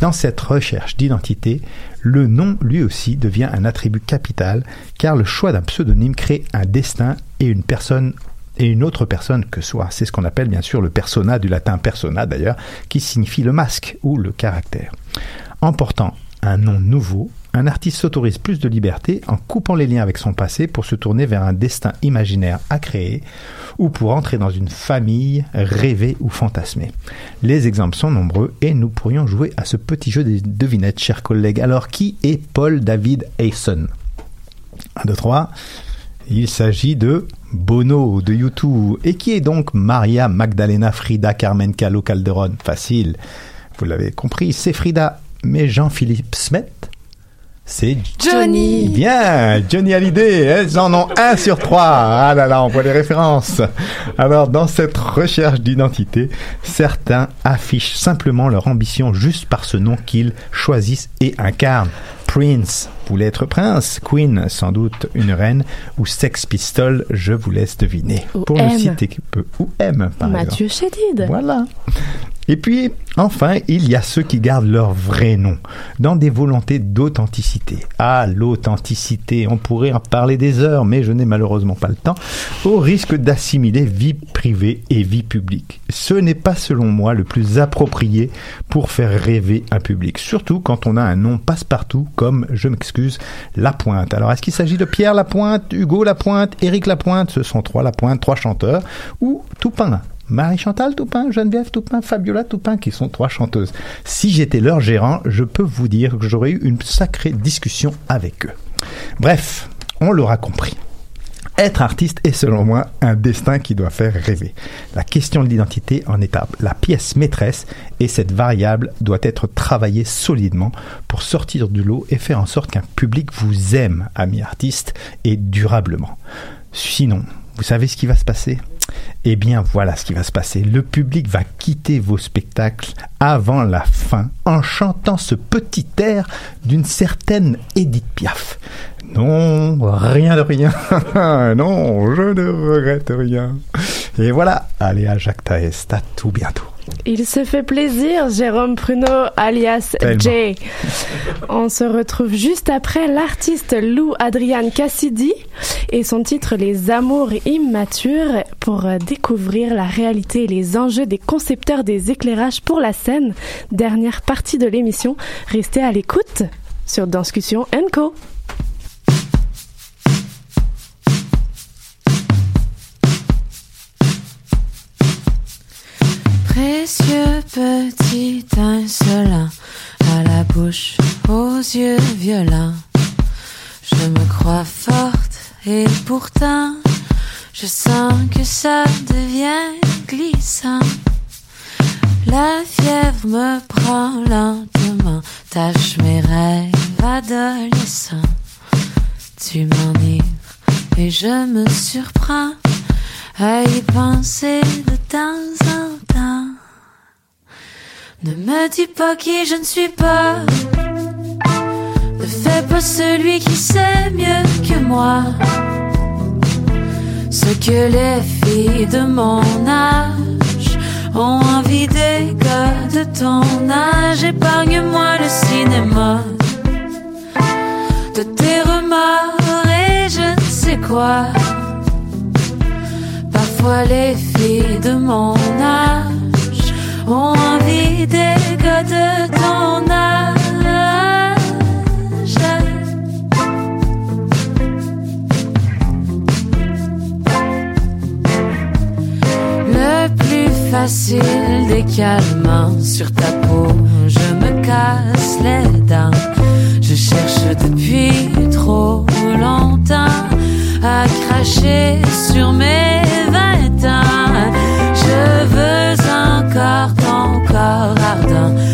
Dans cette recherche d'identité, le nom lui aussi devient un attribut capital, car le choix d'un pseudonyme crée un destin et une personne et une autre personne que soi. C'est ce qu'on appelle bien sûr le persona, du latin persona d'ailleurs, qui signifie le masque ou le caractère. En portant un nom nouveau, un artiste s'autorise plus de liberté en coupant les liens avec son passé pour se tourner vers un destin imaginaire à créer ou pour entrer dans une famille rêvée ou fantasmée. Les exemples sont nombreux et nous pourrions jouer à ce petit jeu des devinettes, chers collègues. Alors, qui est Paul David Hayson 1, 2, 3. Il s'agit de Bono de YouTube. Et qui est donc Maria Magdalena Frida Carmen Calo Calderon? Facile. Vous l'avez compris, c'est Frida. Mais Jean-Philippe Smet, c'est Johnny. Bien, Johnny Hallyday. Elles en ont un sur trois. Ah là là, on voit les références. Alors, dans cette recherche d'identité, certains affichent simplement leur ambition juste par ce nom qu'ils choisissent et incarnent. Prince voulait être prince, Queen sans doute une reine, ou Sex Pistol, je vous laisse deviner. Ou Pour M. ne citer. Ou M, par Mathieu exemple. Chédid. Voilà. Et puis, enfin, il y a ceux qui gardent leur vrai nom, dans des volontés d'authenticité. Ah, l'authenticité, on pourrait en parler des heures, mais je n'ai malheureusement pas le temps, au risque d'assimiler vie privée et vie publique. Ce n'est pas, selon moi, le plus approprié pour faire rêver un public, surtout quand on a un nom passe-partout, comme, je m'excuse, Lapointe. Alors, est-ce qu'il s'agit de Pierre Lapointe, Hugo Lapointe, Éric Lapointe, ce sont trois Lapointe, trois chanteurs, ou Toupin Marie-Chantal Toupin, Geneviève Toupin, Fabiola Toupin, qui sont trois chanteuses. Si j'étais leur gérant, je peux vous dire que j'aurais eu une sacrée discussion avec eux. Bref, on l'aura compris. Être artiste est selon moi un destin qui doit faire rêver. La question de l'identité en est la pièce maîtresse et cette variable doit être travaillée solidement pour sortir du lot et faire en sorte qu'un public vous aime, ami artiste, et durablement. Sinon, vous savez ce qui va se passer? Eh bien, voilà ce qui va se passer. Le public va quitter vos spectacles avant la fin en chantant ce petit air d'une certaine Edith Piaf. Non, rien de rien. non, je ne regrette rien. Et voilà, allez à Jacques Taest, à tout bientôt. Il se fait plaisir, Jérôme Pruneau, alias Tellement. Jay. On se retrouve juste après l'artiste Lou Adrian Cassidy et son titre Les Amours immatures pour découvrir la réalité et les enjeux des concepteurs des éclairages pour la scène. Dernière partie de l'émission. Restez à l'écoute sur Danscussion Co. Précieux petit insolent, à la bouche, aux yeux violents. Je me crois forte et pourtant, je sens que ça devient glissant. La fièvre me prend lentement, tâche mes rêves adolescents. Tu m'enivres et je me surprends à y penser de temps en temps. Ne me dis pas qui je ne suis pas. Ne fais pas celui qui sait mieux que moi. Ce que les filles de mon âge ont envie des gars de ton âge. Épargne-moi le cinéma de tes remords et je ne sais quoi. Parfois les filles de mon âge ont envie des gars de ton âge. Le plus facile des calmants sur ta peau, je me casse les dents. Je cherche depuis trop longtemps à cracher sur mes vingt ans. Je veux encore corps ardent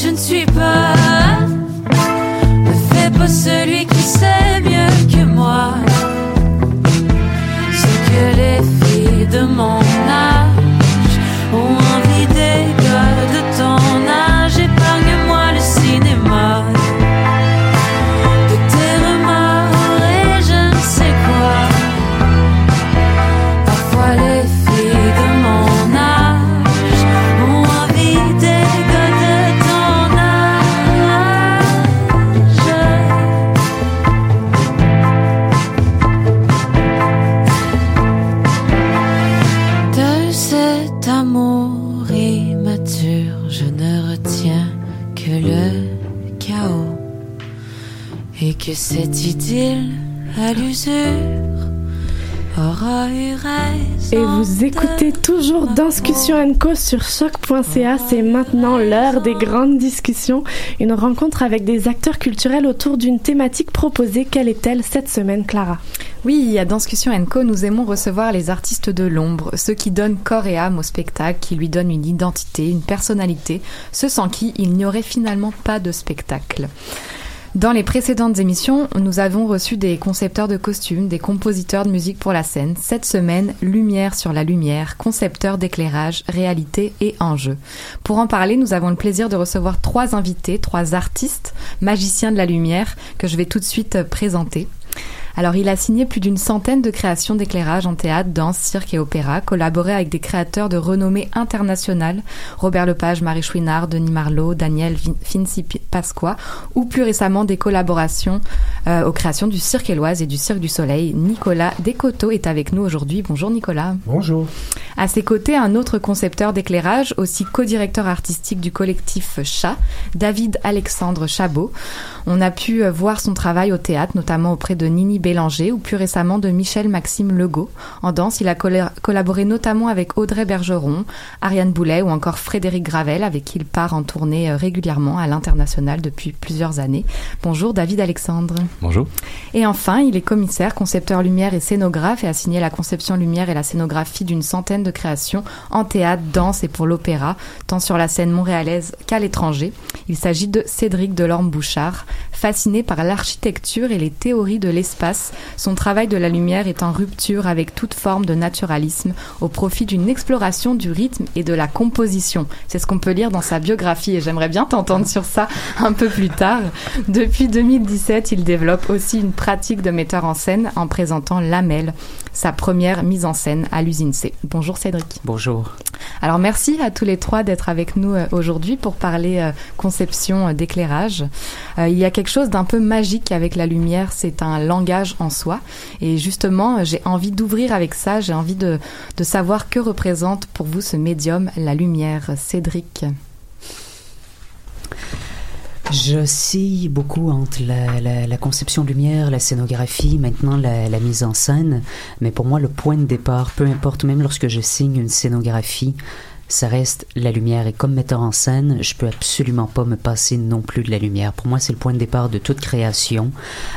je ne suis Danscussion Co sur choc.ca. C'est maintenant l'heure des grandes discussions. Une rencontre avec des acteurs culturels autour d'une thématique proposée. Quelle est-elle cette semaine, Clara? Oui, à Danscussion Co, nous aimons recevoir les artistes de l'ombre, ceux qui donnent corps et âme au spectacle, qui lui donnent une identité, une personnalité, ceux sans qui il n'y aurait finalement pas de spectacle. Dans les précédentes émissions, nous avons reçu des concepteurs de costumes, des compositeurs de musique pour la scène. Cette semaine, lumière sur la lumière, concepteurs d'éclairage, réalité et enjeu. Pour en parler, nous avons le plaisir de recevoir trois invités, trois artistes, magiciens de la lumière, que je vais tout de suite présenter. Alors, il a signé plus d'une centaine de créations d'éclairage en théâtre, danse, cirque et opéra, collaboré avec des créateurs de renommée internationale, Robert Lepage, Marie Chouinard, Denis Marlot, Daniel Finzi Pasqua, ou plus récemment des collaborations euh, aux créations du Cirque Éloise et du Cirque du Soleil. Nicolas Descoteaux est avec nous aujourd'hui. Bonjour Nicolas. Bonjour. À ses côtés, un autre concepteur d'éclairage, aussi co-directeur artistique du collectif Chat, David Alexandre Chabot. On a pu euh, voir son travail au théâtre, notamment auprès de Nini Bélanger ou plus récemment de Michel Maxime Legault. En danse, il a collaboré notamment avec Audrey Bergeron, Ariane Boulet ou encore Frédéric Gravel avec qui il part en tournée euh, régulièrement à l'international depuis plusieurs années. Bonjour David Alexandre. Bonjour. Et enfin, il est commissaire, concepteur lumière et scénographe et a signé la conception lumière et la scénographie d'une centaine de créations en théâtre, danse et pour l'opéra, tant sur la scène montréalaise qu'à l'étranger. Il s'agit de Cédric Delorme-Bouchard. Fasciné par l'architecture et les théories de l'espace, son travail de la lumière est en rupture avec toute forme de naturalisme au profit d'une exploration du rythme et de la composition. C'est ce qu'on peut lire dans sa biographie et j'aimerais bien t'entendre sur ça un peu plus tard. Depuis 2017, il développe aussi une pratique de metteur en scène en présentant Lamel, sa première mise en scène à l'usine C. Bonjour Cédric. Bonjour. Alors merci à tous les trois d'être avec nous euh, aujourd'hui pour parler euh, conception euh, d'éclairage. il y a quelque chose d'un peu magique avec la lumière, c'est un langage en soi. Et justement, j'ai envie d'ouvrir avec ça, j'ai envie de, de savoir que représente pour vous ce médium, la lumière. Cédric. J'oscille beaucoup entre la, la, conception lumière, la scénographie, maintenant la, la, mise en scène. Mais pour moi, le point de départ, peu importe, même lorsque je signe une scénographie, ça reste la lumière. Et comme metteur en scène, je peux absolument pas me passer non plus de la lumière. Pour moi, c'est le point de départ de toute création,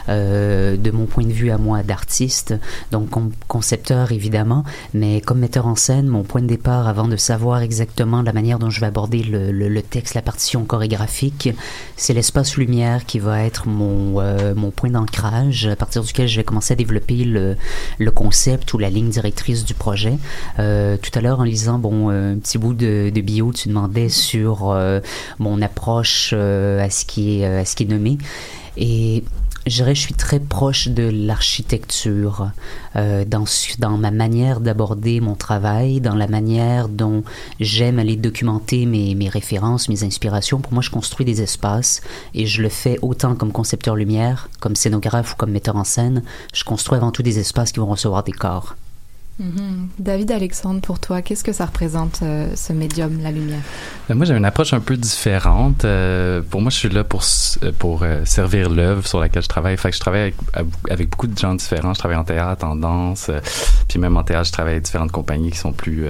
euh, de mon point de vue à moi d'artiste, donc concepteur évidemment, mais comme metteur en scène, mon point de départ avant de savoir exactement la manière dont je vais aborder le, le, texte, la partition chorégraphique, c'est l'espace lumière qui va être mon, euh, mon point d'ancrage à partir duquel je vais commencer à développer le, le concept ou la ligne directrice du projet. Euh, tout à l'heure, en lisant bon, un petit bout de, de bio, tu demandais sur euh, mon approche euh, à, ce qui est, euh, à ce qui nommé. Et je dirais, je suis très proche de l'architecture dans, ma manière d'aborder mon travail, dans la manière dont j'aime aller documenter mes références, mes inspirations. Pour moi, je construis des espaces et je le fais autant comme concepteur lumière, comme scénographe ou comme metteur en scène. Je construis avant tout des espaces qui vont recevoir des corps. Mhm. David Alexandre, pour toi, qu'est-ce que ça représente euh, ce médium, la lumière? Ben, Moi, j'ai une approche un peu différente. Euh, pour moi, je suis là pour euh, servir l'œuvre sur laquelle je travaille. Fait que je travaille avec, beaucoup de gens différents. Je travaille en théâtre, en danse, puis même en théâtre, je travaille avec différentes compagnies qui sont plus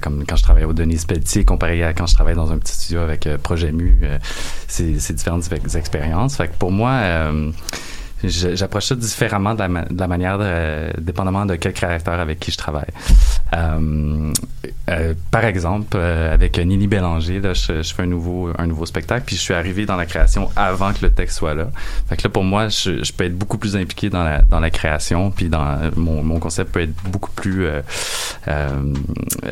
comme quand je travaille au Denise Pelletier, comparé à quand je travaille dans un petit studio avec Projet Mu. c'est différentes expériences. Fait que pour moi j'approche ça différemment de la, de la manière, de, dépendamment de quel créateur avec qui je travaille. Euh, euh, par exemple, euh, avec Nini Bélanger, là, je, fais un nouveau, un nouveau spectacle, puis je suis arrivé dans la création avant que le texte soit là. Fait là, pour moi, je, peux être beaucoup plus impliqué dans la, création, puis mon, concept peut être beaucoup plus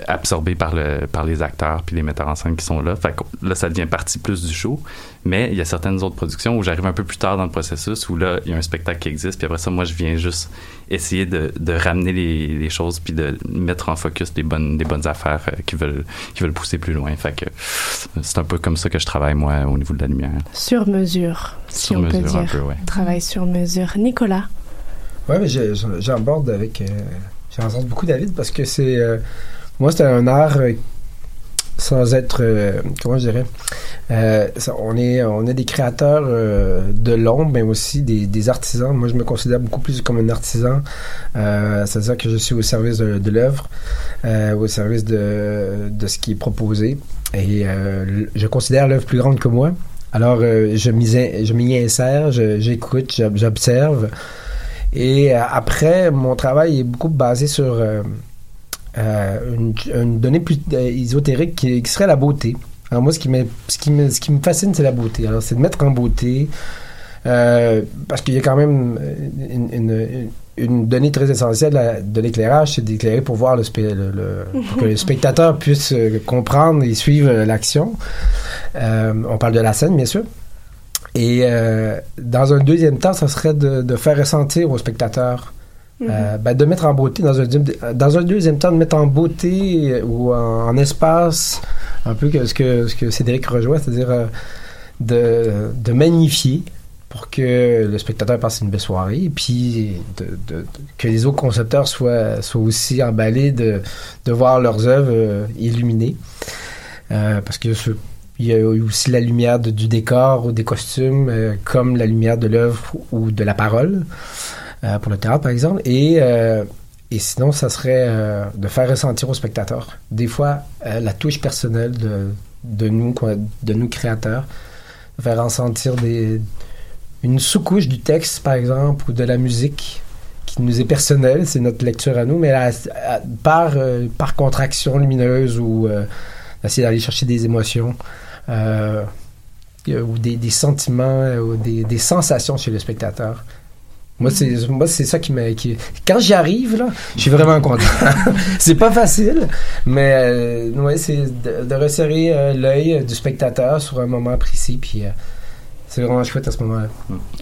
absorbé par le, par les acteurs puis les metteurs en scène qui sont là. Fait là, ça devient partie plus du show. Mais il y a certaines autres productions où j'arrive un peu plus tard dans le processus, où là, il y a un spectacle qui existe, puis après ça, moi, je viens juste essayer de, de ramener les, les, choses, puis de mettre en focus des bonnes, des bonnes affaires euh, qui, veulent, qui veulent pousser plus loin. Fait que c'est un peu comme ça que je travaille, moi, au niveau de la lumière. Sur mesure, si sur on mesure, peut dire. Un peu, ouais. Travail sur mesure. Nicolas? Oui, mais j'aborde avec... Euh, J'en beaucoup David parce que c'est... Euh, moi, c'est un art euh, sans être, euh, comment je dirais, euh, on est on est des créateurs euh, de l'ombre, mais aussi des, artisans. Moi, je me considère beaucoup plus comme un artisan, c'est-à-dire que je suis au service de, l'œuvre, au service de, de ce qui est proposé, et je considère l'œuvre plus grande que moi. Alors, je m'y insère, j'écoute, j'observe, et après, mon travail est beaucoup basé sur euh, une, donnée plus euh, ésotérique qui, serait la beauté. Alors moi, ce qui, ce qui, me, ce qui me fascine, c'est la beauté. Alors, c'est de mettre en beauté, euh, parce qu'il y a quand même une, une, donnée très essentielle de l'éclairage, c'est d'éclairer pour voir le, pour que le spectateur puisse comprendre et suivre l'action. on parle de la scène, bien sûr. Et dans un deuxième temps, ça serait de, de faire ressentir au spectateur euh, ben, de mettre en beauté, dans un, deuxième temps, de mettre en beauté euh, ou en, espace, un peu ce, que, ce que Cédric rejoint, c'est-à-dire euh, de, magnifier pour que le spectateur passe une belle soirée, et puis que les autres concepteurs soient, soient aussi emballés de, voir leurs œuvres illuminées. parce que il y a aussi la lumière du décor ou des costumes, comme la lumière de l'œuvre ou de la parole. Euh, pour le théâtre, par exemple. Et, euh, et sinon, ça serait euh, de faire ressentir au spectateur, des fois, la touche personnelle de, de, nous, de nous créateurs, faire ressentir des, une sous-couche du texte, par exemple, ou de la musique qui nous est personnelle, c'est notre lecture à nous, mais à- à- par, par contraction lumineuse ou euh, essayer d'aller chercher des émotions ou des, des sentiments ou des, des sensations chez le spectateur. Moi, c'est moi c'est ça qui m'a qui quand j'y arrive là, je suis vraiment content. c'est pas facile, mais euh, ouais, c'est de, resserrer euh, l'œil du spectateur sur un moment précis puis euh, c'est vraiment chouette à ce moment-là.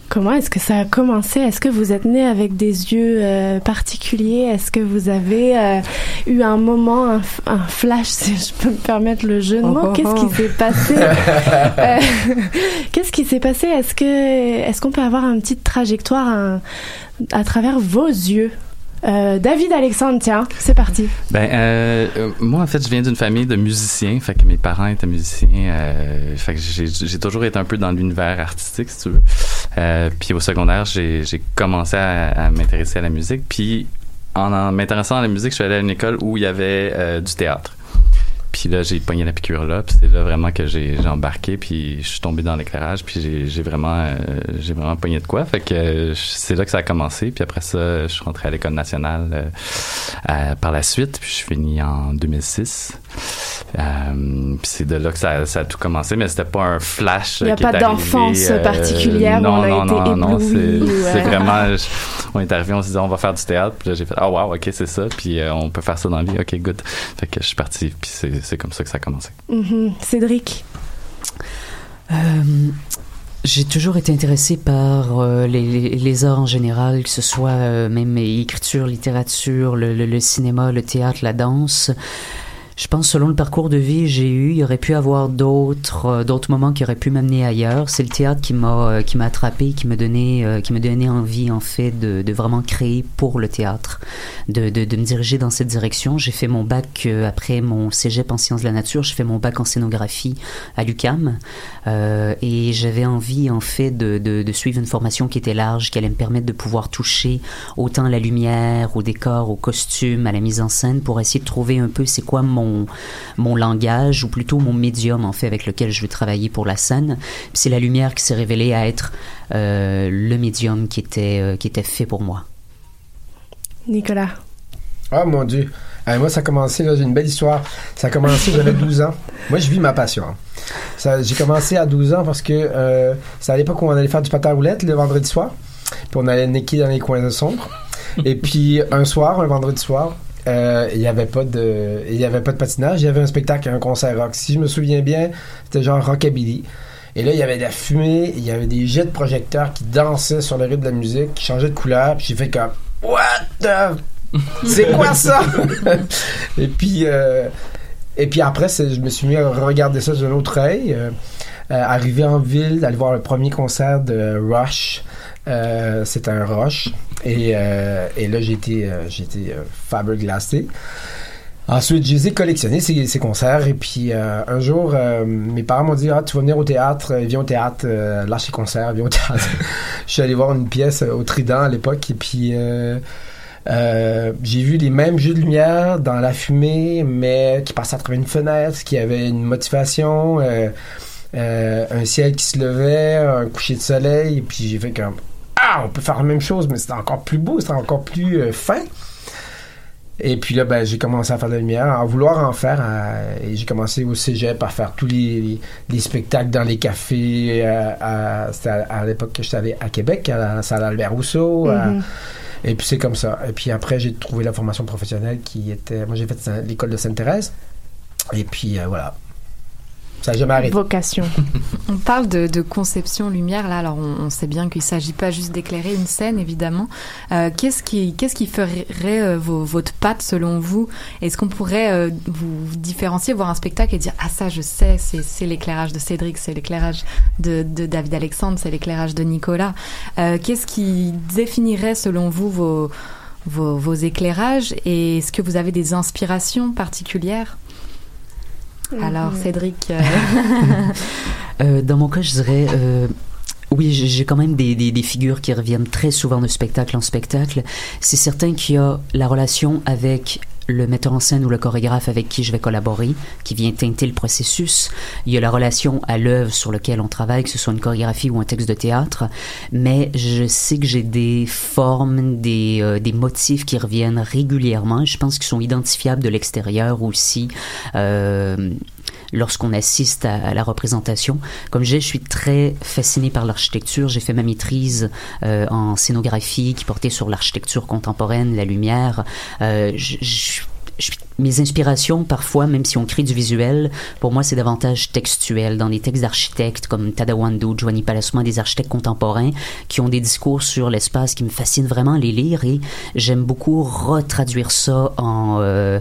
Comment est-ce que ça a commencé? Est-ce que vous êtes né avec des yeux euh, particuliers? Est-ce que vous avez euh, eu un moment, un, flash, si je peux me permettre le jeu de mots? Oh, oh, Qu'est-ce oh. qui s'est passé? Euh, Qu'est-ce qui s'est passé? Est-ce que est-ce qu'on peut avoir une petite trajectoire à travers vos yeux? Euh, David Alexandre, tiens, c'est parti. Ben, euh, euh, moi, en fait, je viens d'une famille de musiciens. Fait que mes parents étaient musiciens. Euh, fait que j'ai toujours été un peu dans l'univers artistique, si tu veux. Euh, puis au secondaire, j'ai commencé à, à m'intéresser à la musique. Puis en, en m'intéressant à la musique, je suis allé à une école où il y avait du théâtre. Puis là, j'ai pogné la piqûre là, puis c'est là vraiment que j'ai embarqué, puis je suis tombé dans l'éclairage, puis j'ai vraiment, euh, j'ai vraiment pogné de quoi. Fait que c'est là que ça a commencé. Puis après ça, je suis rentré à l'école nationale euh, par la suite, puis je finis en 2006. Euh, puis c'est de là que ça, ça a tout commencé, mais c'était pas un flash. Il y a qui pas d'enfance euh, particulière où non, on a non, été non, non, c'est vraiment. je- on est arrivé, on s'est dit on va faire du théâtre, puis là j'ai fait ah wow, ok c'est ça, puis euh, on peut faire ça dans la vie, ok good. Fait que je suis parti, puis c'est comme ça que ça a commencé. Mhm. Cédric? Euh, j'ai toujours été intéressé par euh, les, les- les arts en général, que ce soit euh, même écriture, littérature, le, le- le cinéma, le théâtre, la danse. Je pense selon le parcours de vie que j'ai eu, il y aurait pu avoir d'autres euh, d'autres moments qui auraient pu m'amener ailleurs. C'est le théâtre qui m'a euh, qui m'a attrapé, qui me donnait euh, qui me donnait envie en fait de, de vraiment créer pour le théâtre, de, de, de me diriger dans cette direction. J'ai fait mon bac euh, après mon cégep en sciences de la nature. J'ai fait mon bac en scénographie à l'UCAM et j'avais envie en fait de, de suivre une formation qui était large, qui allait me permettre de pouvoir toucher autant la lumière, au décor, au costume, à la mise en scène, pour essayer de trouver un peu c'est quoi mon mon langage ou plutôt mon médium en fait avec lequel je veux travailler pour la scène. C'est la lumière qui s'est révélée à être euh, le médium qui était euh, qui était fait pour moi. Nicolas. Ah mon Dieu. Euh, moi, ça a commencé, là, j'ai une belle histoire. Ça a commencé, j'avais 12 ans. Moi, je vis ma passion. j'ai commencé à 12 ans parce que euh, c'est à l'époque où on allait faire du patin à roulettes le vendredi soir. Puis on allait niquer dans les coins sombres. Et puis, un soir, un vendredi soir, euh, il n'y avait pas de il y avait pas de patinage, il y avait un spectacle, un concert rock. Si je me souviens bien, c'était genre rockabilly. Et là, il y avait de la fumée, il y avait des jets de projecteurs qui dansaient sur le rythme de la musique, qui changeaient de couleur. Puis j'ai fait comme What the c'est quoi ça? et puis, euh, et puis après, c'est- je me suis mis à regarder ça d'un autre œil. Euh, euh, arrivé en ville, d'aller voir le premier concert de Rush. C'était un Rush. Et, euh, et là, j'ai été, euh, j'ai euh. Ensuite, les ai collectionnés, ces, ces concerts. Et puis, euh, un jour, mes parents m'ont dit Ah, tu vas venir au théâtre, viens au théâtre, lâche les concerts, viens au théâtre. je suis allé voir une pièce au Trident à l'époque. Et puis, j'ai vu les mêmes jeux de lumière dans la fumée, mais qui passaient à travers une fenêtre, qui avait une motivation, un ciel qui se levait, un coucher de soleil. Et puis, j'ai fait comme Ah, on peut faire la même chose, mais c'était encore plus beau, c'était encore plus euh, fin. Et puis là, ben, j'ai commencé à faire de la lumière, à vouloir en faire. à- et j'ai commencé au cégep à faire tous les, les- les spectacles dans les cafés. euh, à, c'était à, à l'époque que j'étais allé à Québec, à la salle Albert Rousseau. à- Mhm. et puis c'est comme ça. Et puis après, j'ai trouvé la formation professionnelle qui était. Moi, j'ai fait l'école de Sainte-Thérèse. Et puis euh, voilà. Ça n'a jamais arrêté. Vocation. On parle de, de conception lumière là, alors on, on sait bien qu'il s'agit pas juste d'éclairer une scène évidemment. Euh, qu'est-ce qui qu'est-ce qui ferait euh, vos, votre patte selon vous? Est-ce qu'on pourrait euh, vous, vous différencier, voir un spectacle et dire ah ça je sais, c'est c'est l'éclairage de Cédric, c'est l'éclairage de, de David Alexandre, c'est l'éclairage de Nicolas. Euh, qu'est-ce qui définirait selon vous vos vos, vos éclairages? Et est-ce que vous avez des inspirations particulières? Alors. Cédric. euh, Euh, dans mon cas, je dirais euh, Oui, j'ai j'ai quand même des, des, des figures qui reviennent très souvent de spectacle en spectacle. C'est certain qu'il y a la relation avec le metteur en scène ou le chorégraphe avec qui je vais collaborer, qui vient teinter le processus. Il y a la relation à l'œuvre sur laquelle on travaille, que ce soit une chorégraphie ou un texte de théâtre. Mais je sais que j'ai des formes, des, euh, des motifs qui reviennent régulièrement. Je pense qu'ils sont identifiables de l'extérieur aussi. Euh, lorsqu'on assiste à, la représentation. Comme je je suis très fasciné par l'architecture. J'ai fait ma maîtrise euh, en scénographie qui portait sur l'architecture contemporaine, la lumière. Euh, mes inspirations, parfois, même si on crée du visuel, pour moi, c'est davantage textuel. Dans des textes d'architectes comme Tadawando, Giovanni Palesma, des architectes contemporains qui ont des discours sur l'espace qui me fascinent vraiment les lire et j'aime beaucoup retraduire ça en, euh,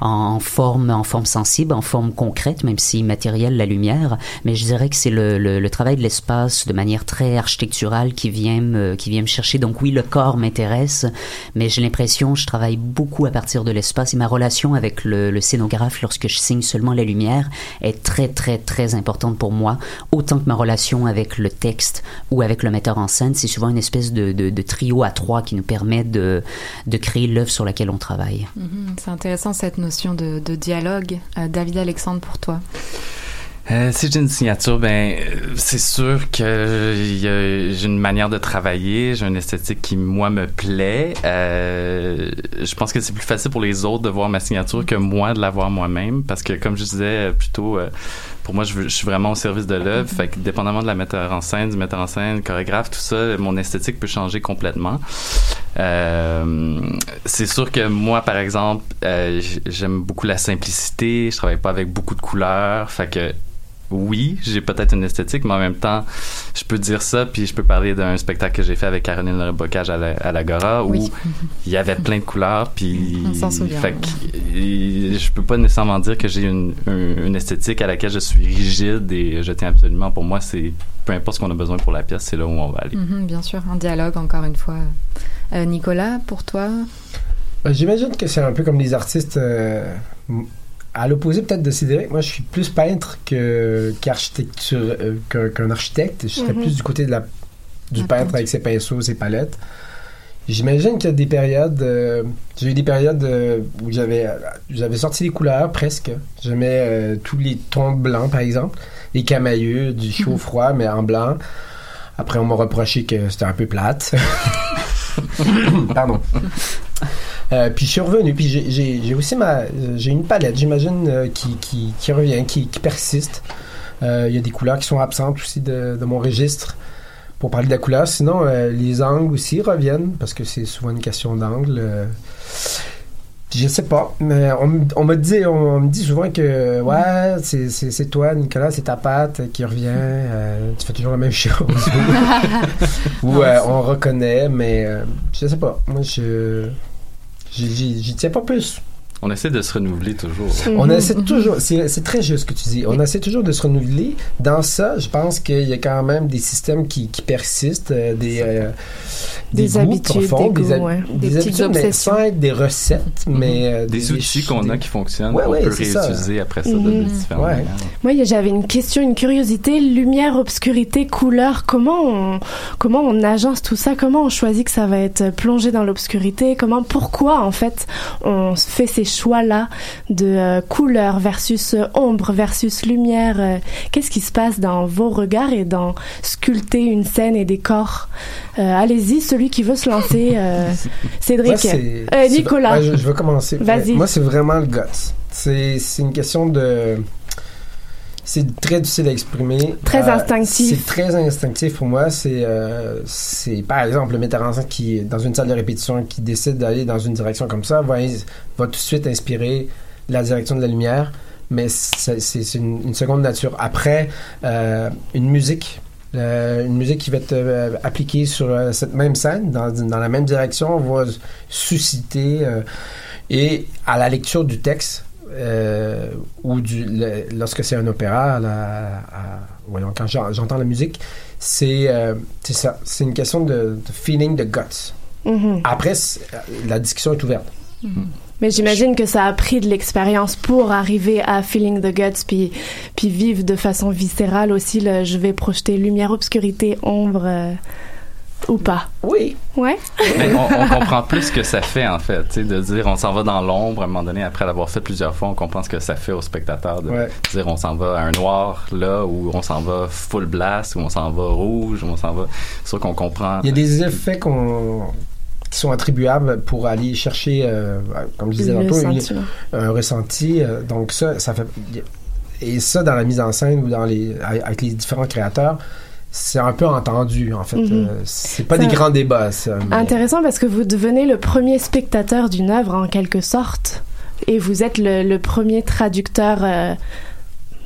en forme, en forme sensible, en forme concrète, même si matérielle, la lumière. Mais je dirais que c'est le, le, le travail de l'espace de manière très architecturale qui vient me, qui vient me chercher. Donc oui, le corps m'intéresse, mais j'ai l'impression, je travaille beaucoup à partir de l'espace et ma relation avec le, scénographe lorsque je signe seulement la lumière est très, très, très importante pour moi, autant que ma relation avec le texte ou avec le metteur en scène. C'est souvent une espèce de, trio à trois qui nous permet de, créer l'œuvre sur laquelle on travaille. Mhm, C'est intéressant cette notion de, de dialogue. Euh, David Alexandre, pour toi. Euh, si j'ai une signature, ben euh, c'est sûr que j'ai une manière de travailler, j'ai une esthétique qui moi me plaît. Euh, je pense que c'est plus facile pour les autres de voir ma signature que moi de la voir moi-même, parce que comme je disais plutôt, pour moi je, je suis vraiment au service de l'œuvre. Fait que dépendamment de la metteur en scène, du metteur en scène, chorégraphe, tout ça, mon esthétique peut changer complètement. C'est sûr que moi, par exemple, j'aime beaucoup la simplicité. Je travaille pas avec beaucoup de couleurs. Fait que oui, j'ai peut-être une esthétique, mais en même temps, je peux dire ça, puis je peux parler d'un spectacle que j'ai fait avec Caroline Le Bocage à la- à l'Agora, où Oui. il y avait plein de couleurs, puis On s'en souvient, fait que, euh, je peux pas nécessairement dire que j'ai une, un- une esthétique à laquelle je suis rigide et je tiens absolument. Pour moi, c'est peu importe ce qu'on a besoin pour la pièce, c'est là où on va aller. Mhm, bien sûr, un dialogue, encore une fois. Euh, Nicolas, pour toi? Ben, J'imagine que c'est un peu comme les artistes. euh, à l'opposé peut-être de Cédric, moi je suis plus peintre que qu'architecture euh, qu'un qu'un architecte. Je serais Mhm. plus du côté de la du La peintre peinture. avec ses pinceaux, ses palettes. J'imagine qu'il y a des périodes. euh, j'ai eu des périodes euh, où j'avais j'avais sorti les couleurs presque. J'aimais tous les tons blancs par exemple, les camailleux, du chaud froid mais en blanc. Après on m'a reproché que c'était un peu plate. Pardon. Euh, puis je suis revenu, puis j'ai- aussi ma, j'ai une palette, j'imagine, euh, qui, qui, qui revient, qui, qui persiste. Euh, Il y a des couleurs qui sont absentes aussi de, de mon registre pour parler de la couleur. Sinon, euh, les angles aussi reviennent parce que c'est souvent une question d'angle. euh. je sais pas, mais on, me- on me dit, on, on me dit souvent que ouais, c'est- toi, Nicolas, c'est ta patte qui revient. euh, tu fais toujours la même chose. Ou on reconnaît, mais euh, je sais pas. Moi, je j'y- tiens pas plus. On essaie de se renouveler toujours. On essaie toujours, c'est très juste ce que tu dis, on essaie toujours de se renouveler. Dans ça, je pense qu'il y a quand même des systèmes qui, qui persistent, euh, des, euh, Des habitudes, profonds, des des, hab- goûts, ouais. des Des petites habitudes, obsessions. des recettes, mais euh, Des outils qu'on a qui fonctionnent, Ouais, qu'on ouais, peut c'est ça. réutiliser après ça de Mhm. différentes Ouais. manières. Moi, j'avais une question, une curiosité. Lumière, obscurité, couleur. Comment on, comment on agence tout ça? Comment on choisit que ça va être plongé dans l'obscurité? Comment, pourquoi en fait, on fait ces choix-là de euh, couleur versus euh, ombre versus lumière euh, Qu'est-ce qui se passe dans vos regards et dans sculpter une scène et des corps? Euh, Allez-y, celui qui veut se lancer. euh, Cédric, Moi, c'est- Euh, c'est- Nicolas. ouais, je, je vais commencer. Vas-y. Moi, c'est vraiment le guts. C'est c'est une question de. C'est très difficile à exprimer. Très Euh, instinctif. C'est très instinctif pour moi. C'est, euh, c'est par exemple le metteur en scène qui, dans une salle de répétition, qui décide d'aller dans une direction comme ça, va, va tout de suite inspirer la direction de la lumière. Mais c'est une, une seconde nature. Après, euh, une musique. une musique qui va être appliquée sur cette même scène, dans, dans la même direction, va susciter, et à la lecture du texte, euh, ou du, le- lorsque c'est un opéra, à la- à- voyons, quand j'en- j'entends la musique, c'est euh, c'est ça, c'est une question de, de feeling, de guts. Mhm. Après, la discussion est ouverte. Mhm. Mais j'imagine que ça a pris de l'expérience pour arriver à feeling the guts puis puis vivre de façon viscérale aussi je vais projeter lumière, obscurité, ombre euh, ou pas. Oui. Ouais. Mais on, on comprend plus ce que ça fait en fait, tu sais, de dire on s'en va dans l'ombre à un moment donné après l'avoir fait plusieurs fois, on comprend ce que ça fait au spectateur de Ouais. dire on s'en va à un noir là ou on s'en va full blast ou on s'en va rouge ou on s'en va. C'est sûr qu'on comprend. Il y a des effets qu'on qui sont attribuables pour aller chercher, euh, comme je disais une- sentiment. un ressenti. euh, donc ça, ça fait et ça dans la mise en scène ou dans les avec les différents créateurs, c'est un peu entendu en fait. Mhm. Euh, c'est pas des grands débats. Ça, mais- Intéressant parce que vous devenez le premier spectateur d'une œuvre en quelque sorte et vous êtes le, le premier traducteur euh,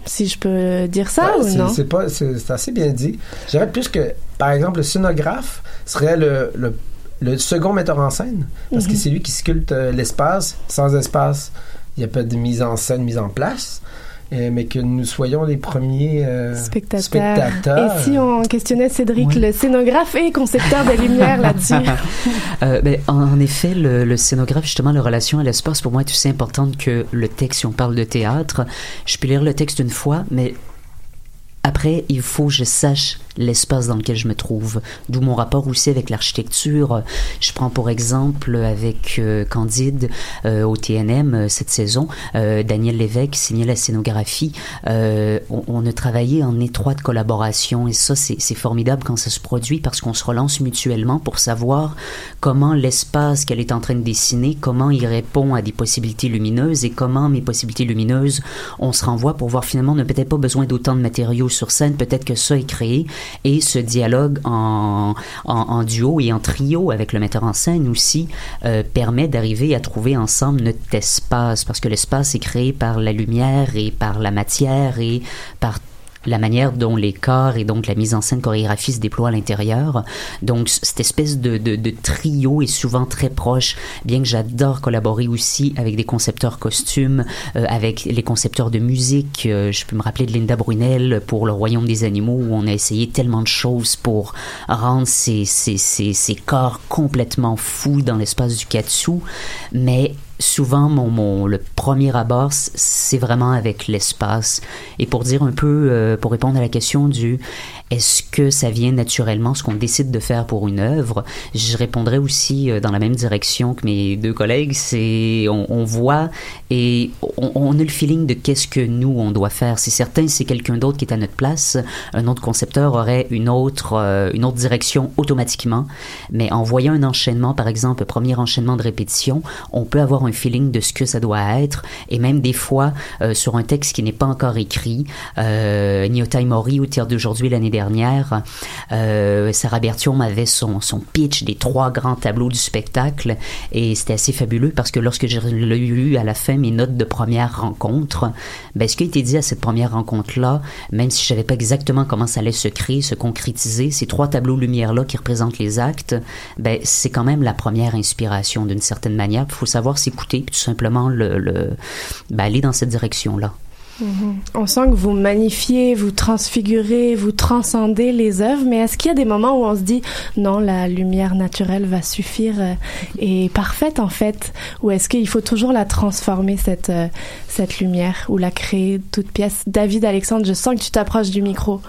si je peux dire ça Ouais, ou c'est- non? C'est pas, c'est assez bien dit. Je dirais plus que, par exemple, le scénographe serait le, le, le second metteur en scène, parce que Mhm. c'est lui qui sculpte euh, l'espace. Sans espace, il n'y a pas de mise en scène, mise en place. Euh, mais que nous soyons les premiers euh, Spectateur. spectateurs. Et si on questionnait Cédric, le scénographe et concepteur des lumières là-dessus? Euh, ben, en, en effet, le, le scénographe, justement, la relation à l'espace, pour moi, est aussi importante que le texte. Si on parle de théâtre, je peux lire le texte une fois, mais après, il faut que je sache l'espace dans lequel je me trouve. D'où mon rapport aussi avec l'architecture. Je prends pour exemple avec euh, Candide euh, au TNM euh, cette saison, Daniel Lévesque signait la scénographie. On, on a travaillé en étroite collaboration et ça c'est formidable quand ça se produit parce qu'on se relance mutuellement pour savoir comment l'espace qu'elle est en train de dessiner, comment il répond à des possibilités lumineuses et comment mes possibilités lumineuses on se renvoie pour voir finalement on n'a peut-être pas besoin d'autant de matériaux sur scène, peut-être que ça est créé et ce dialogue en, en, duo et en trio avec le metteur en scène aussi euh, permet d'arriver à trouver ensemble notre espace. Parce que l'espace est créé par la lumière et par la matière et par la manière dont les corps et donc la mise en scène chorégraphie se déploient à l'intérieur. Donc, cette espèce de, de, de trio est souvent très proche, bien que j'adore collaborer aussi avec des concepteurs costumes, euh, avec les concepteurs de musique. Euh, je peux me rappeler de Linda Brunel pour Le Royaume des Animaux, où on a essayé tellement de choses pour rendre ces, ces, ces, ces corps complètement fous dans l'espace du katsu. Mais souvent, mon, le premier abord, c'est vraiment avec l'espace. Et pour dire un peu, euh, pour répondre à la question du est-ce que ça vient naturellement, ce qu'on décide de faire pour une œuvre, je répondrais aussi euh, dans la même direction que mes deux collègues. C'est on, voit et on, a le feeling de qu'est-ce que nous on doit faire. C'est certain, c'est quelqu'un d'autre qui est à notre place. Un autre concepteur aurait une autre euh, une autre direction automatiquement. Mais en voyant un enchaînement, par exemple, premier enchaînement de répétition, on peut avoir un feeling de ce que ça doit être. Et même des fois, euh, sur un texte qui n'est pas encore écrit, euh, Nyota Mori au Théâtre d'aujourd'hui l'année dernière, euh, Sarah Bertium avait son, son pitch des trois grands tableaux du spectacle et c'était assez fabuleux parce que lorsque j'ai lu à la fin mes notes de première rencontre, ben, ce qui a été dit à cette première rencontre-là, même si je savais pas exactement comment ça allait se créer, se concrétiser, ces trois tableaux lumière-là qui représentent les actes, ben, c'est quand même la première inspiration d'une certaine manière. Il faut savoir s'écouter puis tout simplement le, le, ben, aller dans cette direction-là. Mhm. On sent que vous magnifiez, vous transfigurez, vous transcendez les œuvres, mais est-ce qu'il y a des moments où on se dit non, la lumière naturelle va suffire euh, et parfaite en fait, ou est-ce qu'il faut toujours la transformer cette euh, cette lumière ou la créer toute pièce? David Alexandre, je sens que tu t'approches du micro.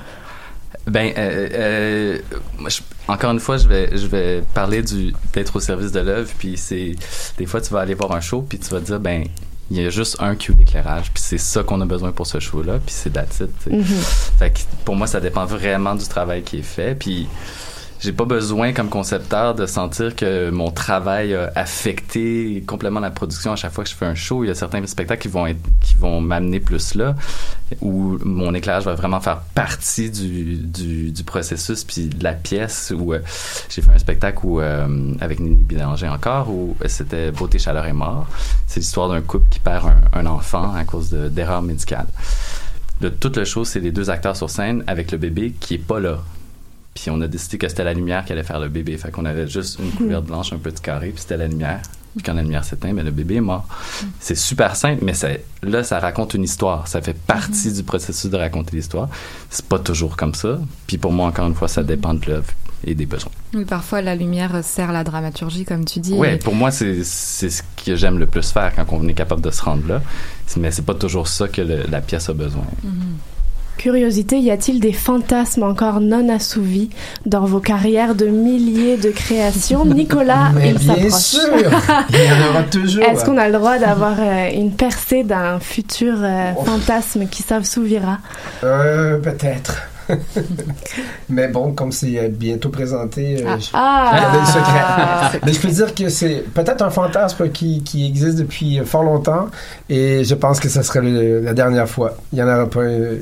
Ben, euh, euh, moi, je- encore une fois, je vais, je vais parler du d'être au service de l'œuvre. Puis c'est des fois, tu vas aller voir un show, puis tu vas te dire, ben, il y a juste un cue d'éclairage, puis c'est ça qu'on a besoin pour ce show-là, puis c'est that's it, tu sais. Mhm. Fait que pour moi, ça dépend vraiment du travail qui est fait. Puis j'ai pas besoin comme concepteur de sentir que mon travail a affecté complètement la production à chaque fois que je fais un show. Il y a certains spectacles qui vont qui vont m'amener plus là, où mon éclairage va vraiment faire partie du, du, processus puis de la pièce. Où euh, j'ai fait un spectacle où euh, avec Nini Bélanger encore où c'était Beauté, chaleur et mort. C'est l'histoire d'un couple qui perd un, enfant à cause de- d'erreurs médicales. Le, toute le show, c'est les deux acteurs sur scène avec le bébé qui est pas là. Puis on a décidé que c'était la lumière qui allait faire le bébé. Fait qu'on avait juste une couverte blanche, un petit carré, puis c'était la lumière. Puis quand la lumière s'éteint, ben le bébé est mort. C'est super simple, mais ça, là, ça raconte une histoire. Ça fait partie du processus de raconter l'histoire. C'est pas toujours comme ça. Puis pour moi, encore une fois, ça dépend de l'œuvre. et des besoins. Oui, parfois la lumière sert la dramaturgie, comme tu dis. Oui, et- pour moi, c'est ce que j'aime le plus faire quand on est capable de se rendre là. Mais c'est pas toujours ça que le- la pièce a besoin. Curiosité, y a-t-il des fantasmes encore non assouvis dans vos carrières de milliers de créations? Nicolas, Mais il bien s'approche. sûr, il y en aura toujours. Est-ce qu'on a le droit d'avoir euh, une percée d'un futur euh, fantasme qui s'assouvira? Euh, peut-être. Mais bon, comme c'est euh, bientôt présenté, euh, je Ah. je gardais le Ah. secret. Mais je peux dire que c'est peut-être un fantasme qui, qui existe depuis fort longtemps et je pense que ce serait le- la dernière fois. Il y en aura pas. euh,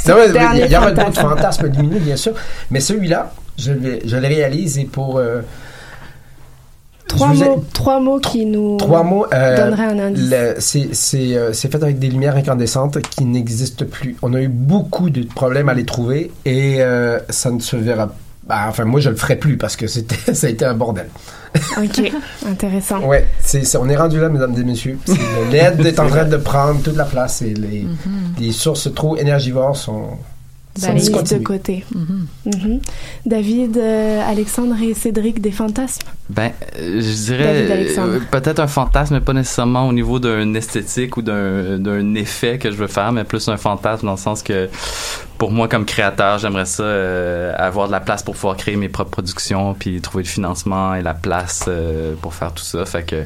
c'est vrai, il y aura d'autres fantasmes lumineux, bien sûr, mais celui-là, je, le- je le réalise et pour. euh, trois ai- mots, trois mots qui nous Trois mots. euh, donneraient un indice. le- c'est c'est, euh, c'est fait avec des lumières incandescentes qui n'existent plus. On a eu beaucoup de problèmes à les trouver et euh, ça ne se verra bah, enfin, moi, je le ferai plus parce que c'était, ça a été un bordel. Ok, intéressant. Ouais, c'est, on est rendu là, mesdames et messieurs. Le LED est en train de prendre toute la place et les, les sources trop énergivores sont, Balayées de côté. Mhm. David, euh, Alexandre et Cédric, des fantasmes? Ben, euh, je dirais euh, peut-être un fantasme, mais pas nécessairement au niveau d'un esthétique ou d'un d'un effet que je veux faire, mais plus un fantasme dans le sens que pour moi comme créateur, j'aimerais ça euh, avoir de la place pour pouvoir créer mes propres productions, puis trouver le financement et la place euh, pour faire tout ça. Fait que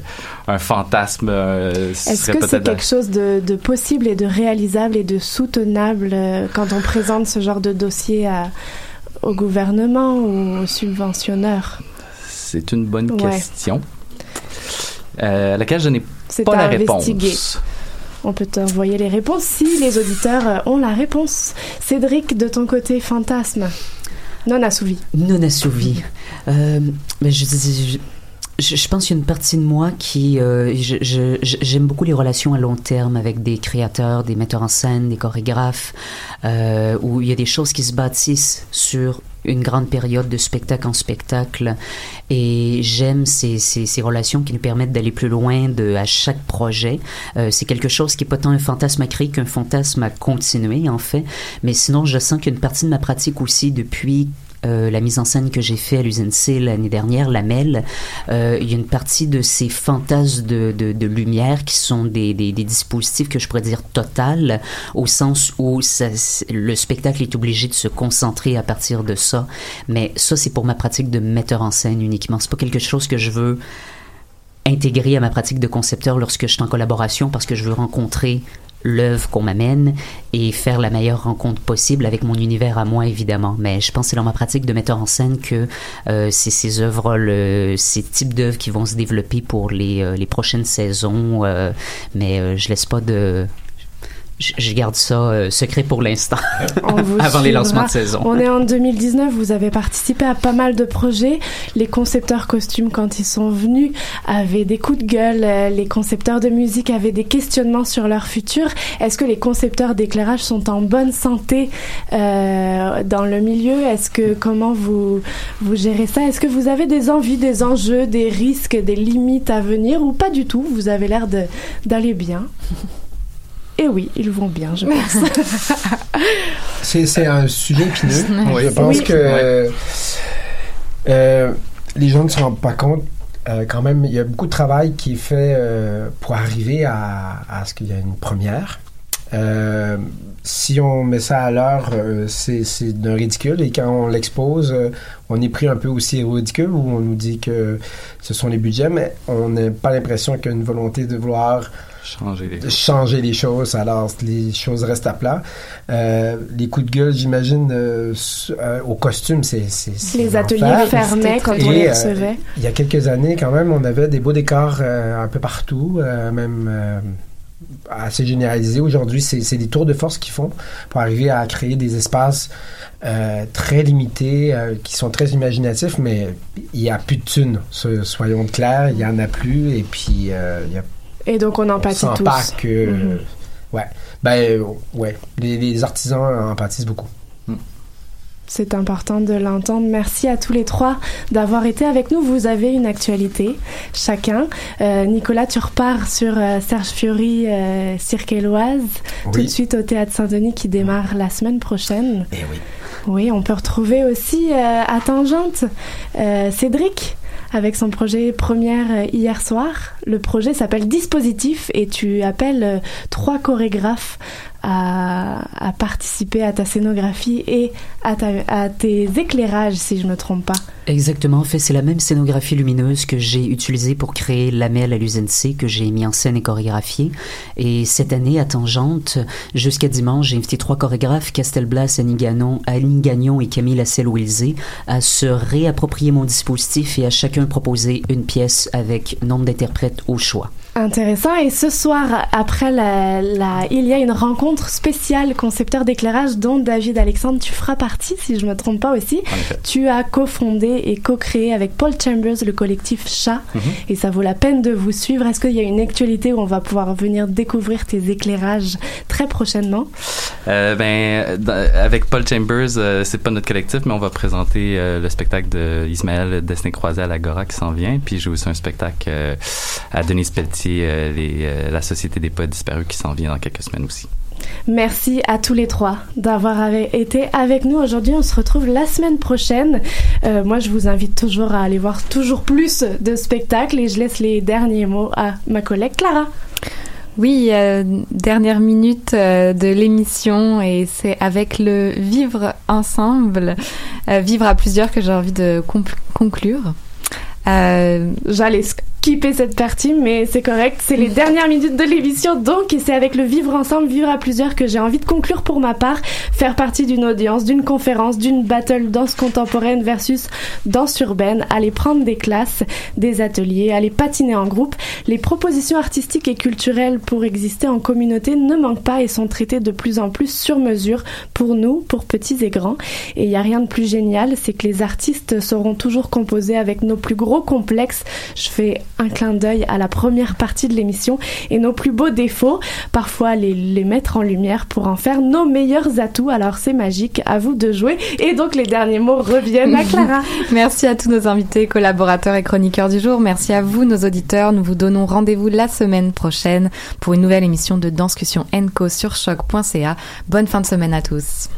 un fantasme euh, Est-ce que c'est quelque chose de, de possible et de réalisable et de soutenable euh, quand on présente ce genre de dossier à- au gouvernement ou aux subventionneurs? C'est une bonne Ouais. question. Euh, à laquelle je n'ai pas la réponse. On peut t'envoyer les réponses si les auditeurs ont la réponse. Cédric, de ton côté, fantasme non assouvi. Non assouvi. Euh, mais je, je, je, pense qu'il y a une partie de moi qui... euh, J'aime beaucoup les relations à long terme avec des créateurs, des metteurs en scène, des chorégraphes, euh, où il y a des choses qui se bâtissent sur une grande période de spectacle en spectacle. Et j'aime ces, ces, relations qui nous permettent d'aller plus loin à chaque projet. Euh, c'est quelque chose qui est pas tant un fantasme à créer qu'un fantasme à continuer, en fait. Mais sinon, je sens qu'il y a une partie de ma pratique aussi depuis euh, la mise en scène que j'ai fait à l'usine C l'année dernière, la MEL, euh, il y a une partie de ces fantasmes de, de, de lumière qui sont des, des, des dispositifs que je pourrais dire total, au sens où le spectacle est obligé de se concentrer à partir de ça. Mais ça, c'est pour ma pratique de metteur en scène uniquement. C'est pas quelque chose que je veux intégrer à ma pratique de concepteur lorsque je suis en collaboration parce que je veux rencontrer l'œuvre qu'on m'amène et faire la meilleure rencontre possible avec mon univers à moi évidemment. Mais je pense que c'est dans ma pratique de metteur en scène que euh, c'est ces œuvres le, ces types d'œuvres qui vont se développer pour les, euh, les prochaines saisons euh, mais euh, je laisse pas de je, garde ça euh, secret pour l'instant avant les lancements de saison On est en 2019, vous avez participé à pas mal de projets. Les concepteurs costumes, quand ils sont venus, avaient des coups de gueule. Euh, Les concepteurs de musique avaient des questionnements sur leur futur. Est-ce que les concepteurs d'éclairage sont en bonne santé euh, dans le milieu? Est-ce que comment vous vous gérez ça? Est-ce que vous avez des envies, des enjeux, des risques, des limites à venir ou pas du tout? Vous avez l'air d'aller bien. Et oui, ils vont bien, je pense. C'est, c'est un sujet épineux. Oui. Je pense Oui. que euh, euh, les gens ne se rendent pas compte. euh, quand même, il y a beaucoup de travail qui est fait euh, pour arriver à, à ce qu'il y ait une première. Euh, si on met ça à l'heure, euh, c'est, c'est d'un ridicule. Et quand on l'expose, euh, on est pris un peu aussi au ridicule où on nous dit que ce sont les budgets, mais on n'a pas l'impression qu'il y a une volonté de vouloir Changer les changer les choses. Alors, les choses restent à plat. Euh, les coups de gueule, j'imagine, euh, euh, au costume, c'est... Les ateliers fermaient quand on les euh, recevait. il y a quelques années, quand même, on avait des beaux décors euh, un peu partout, euh, même euh, assez généralisés. Aujourd'hui, c'est c'est des tours de force qu'ils font pour arriver à créer des espaces euh, très limités, euh, qui sont très imaginatifs, mais il n'y a plus de thunes, so- soyons clairs, il n'y en a plus, et puis euh, il y a Et donc on en on tous. pas que. Mhm. Ouais. Ben, euh, ouais. Les, les artisans en pâtissent beaucoup. C'est important de l'entendre. Merci à tous les trois d'avoir été avec nous. Vous avez une actualité, chacun. Euh, Nicolas, tu repars sur euh, Serge Fiori, euh, Cirque Éloise, tout Oui. de suite au Théâtre Saint-Denis qui démarre la semaine prochaine. Eh oui. Oui, on peut retrouver aussi à Tangente Cédric avec son projet première euh, hier soir. Le projet s'appelle Dispositif et tu appelles euh, trois chorégraphes à, participer à ta scénographie et à, ta- à tes éclairages, si je me trompe pas. Exactement. En fait, c'est la même scénographie lumineuse que j'ai utilisée pour créer Lamel à l'USNC, que j'ai mis en scène et chorégraphié. Et cette année, à Tangente, jusqu'à dimanche, j'ai invité trois chorégraphes, Castelblas, Annie Gagnon, Gagnon et Camille Lassel-Wilsey, à se réapproprier mon dispositif et à chacun proposer une pièce avec nombre d'interprètes au choix. Intéressant. Et ce soir, après la, la- il y a une rencontre spéciale concepteur d'éclairage dont David Alexandre, tu feras partie, si je me trompe pas aussi. Tu as cofondé et co-créé avec Paul Chambers le collectif Chat Mhm. et ça vaut la peine de vous suivre. Est-ce qu'il y a une actualité où on va pouvoir venir découvrir tes éclairages très prochainement? Euh, ben, avec Paul Chambers, euh, c'est pas notre collectif, mais on va présenter euh, le spectacle de Ismaël Destiné Croisé à l'Agora qui s'en vient. Puis j'ai aussi un spectacle euh, à Denise Pelletier, euh, les, euh, la Société des poètes disparus qui s'en vient dans quelques semaines aussi. Merci à tous les trois d'avoir été avec nous aujourd'hui. On se retrouve la semaine prochaine. Euh, moi, je vous invite toujours à aller voir toujours plus de spectacles et je laisse les derniers mots à ma collègue Clara. Oui, euh, dernière minute euh, de l'émission et c'est avec le vivre ensemble, euh, vivre à plusieurs que j'ai envie de conclure. Euh, J'allais skipper cette partie, mais c'est correct. C'est les dernières minutes de l'émission, donc, et c'est avec le vivre ensemble, vivre à plusieurs que j'ai envie de conclure pour ma part, faire partie d'une audience, d'une conférence, d'une battle danse contemporaine versus danse urbaine, aller prendre des classes, des ateliers, aller patiner en groupe. Les propositions artistiques et culturelles pour exister en communauté ne manquent pas et sont traitées de plus en plus sur mesure pour nous, pour petits et grands. Et il n'y a rien de plus génial, c'est que les artistes seront toujours composés avec nos plus gros complexes. Je fais un clin d'œil à la première partie de l'émission et nos plus beaux défauts, parfois les, les mettre en lumière pour en faire nos meilleurs atouts. Alors c'est magique, à vous de jouer. Et donc les derniers mots reviennent à Clara. Merci à tous nos invités, collaborateurs et chroniqueurs du jour. Merci à vous, nos auditeurs. Nous vous donnons rendez-vous la semaine prochaine pour une nouvelle émission de Danscussion Co sur choc.ca. Bonne fin de semaine à tous.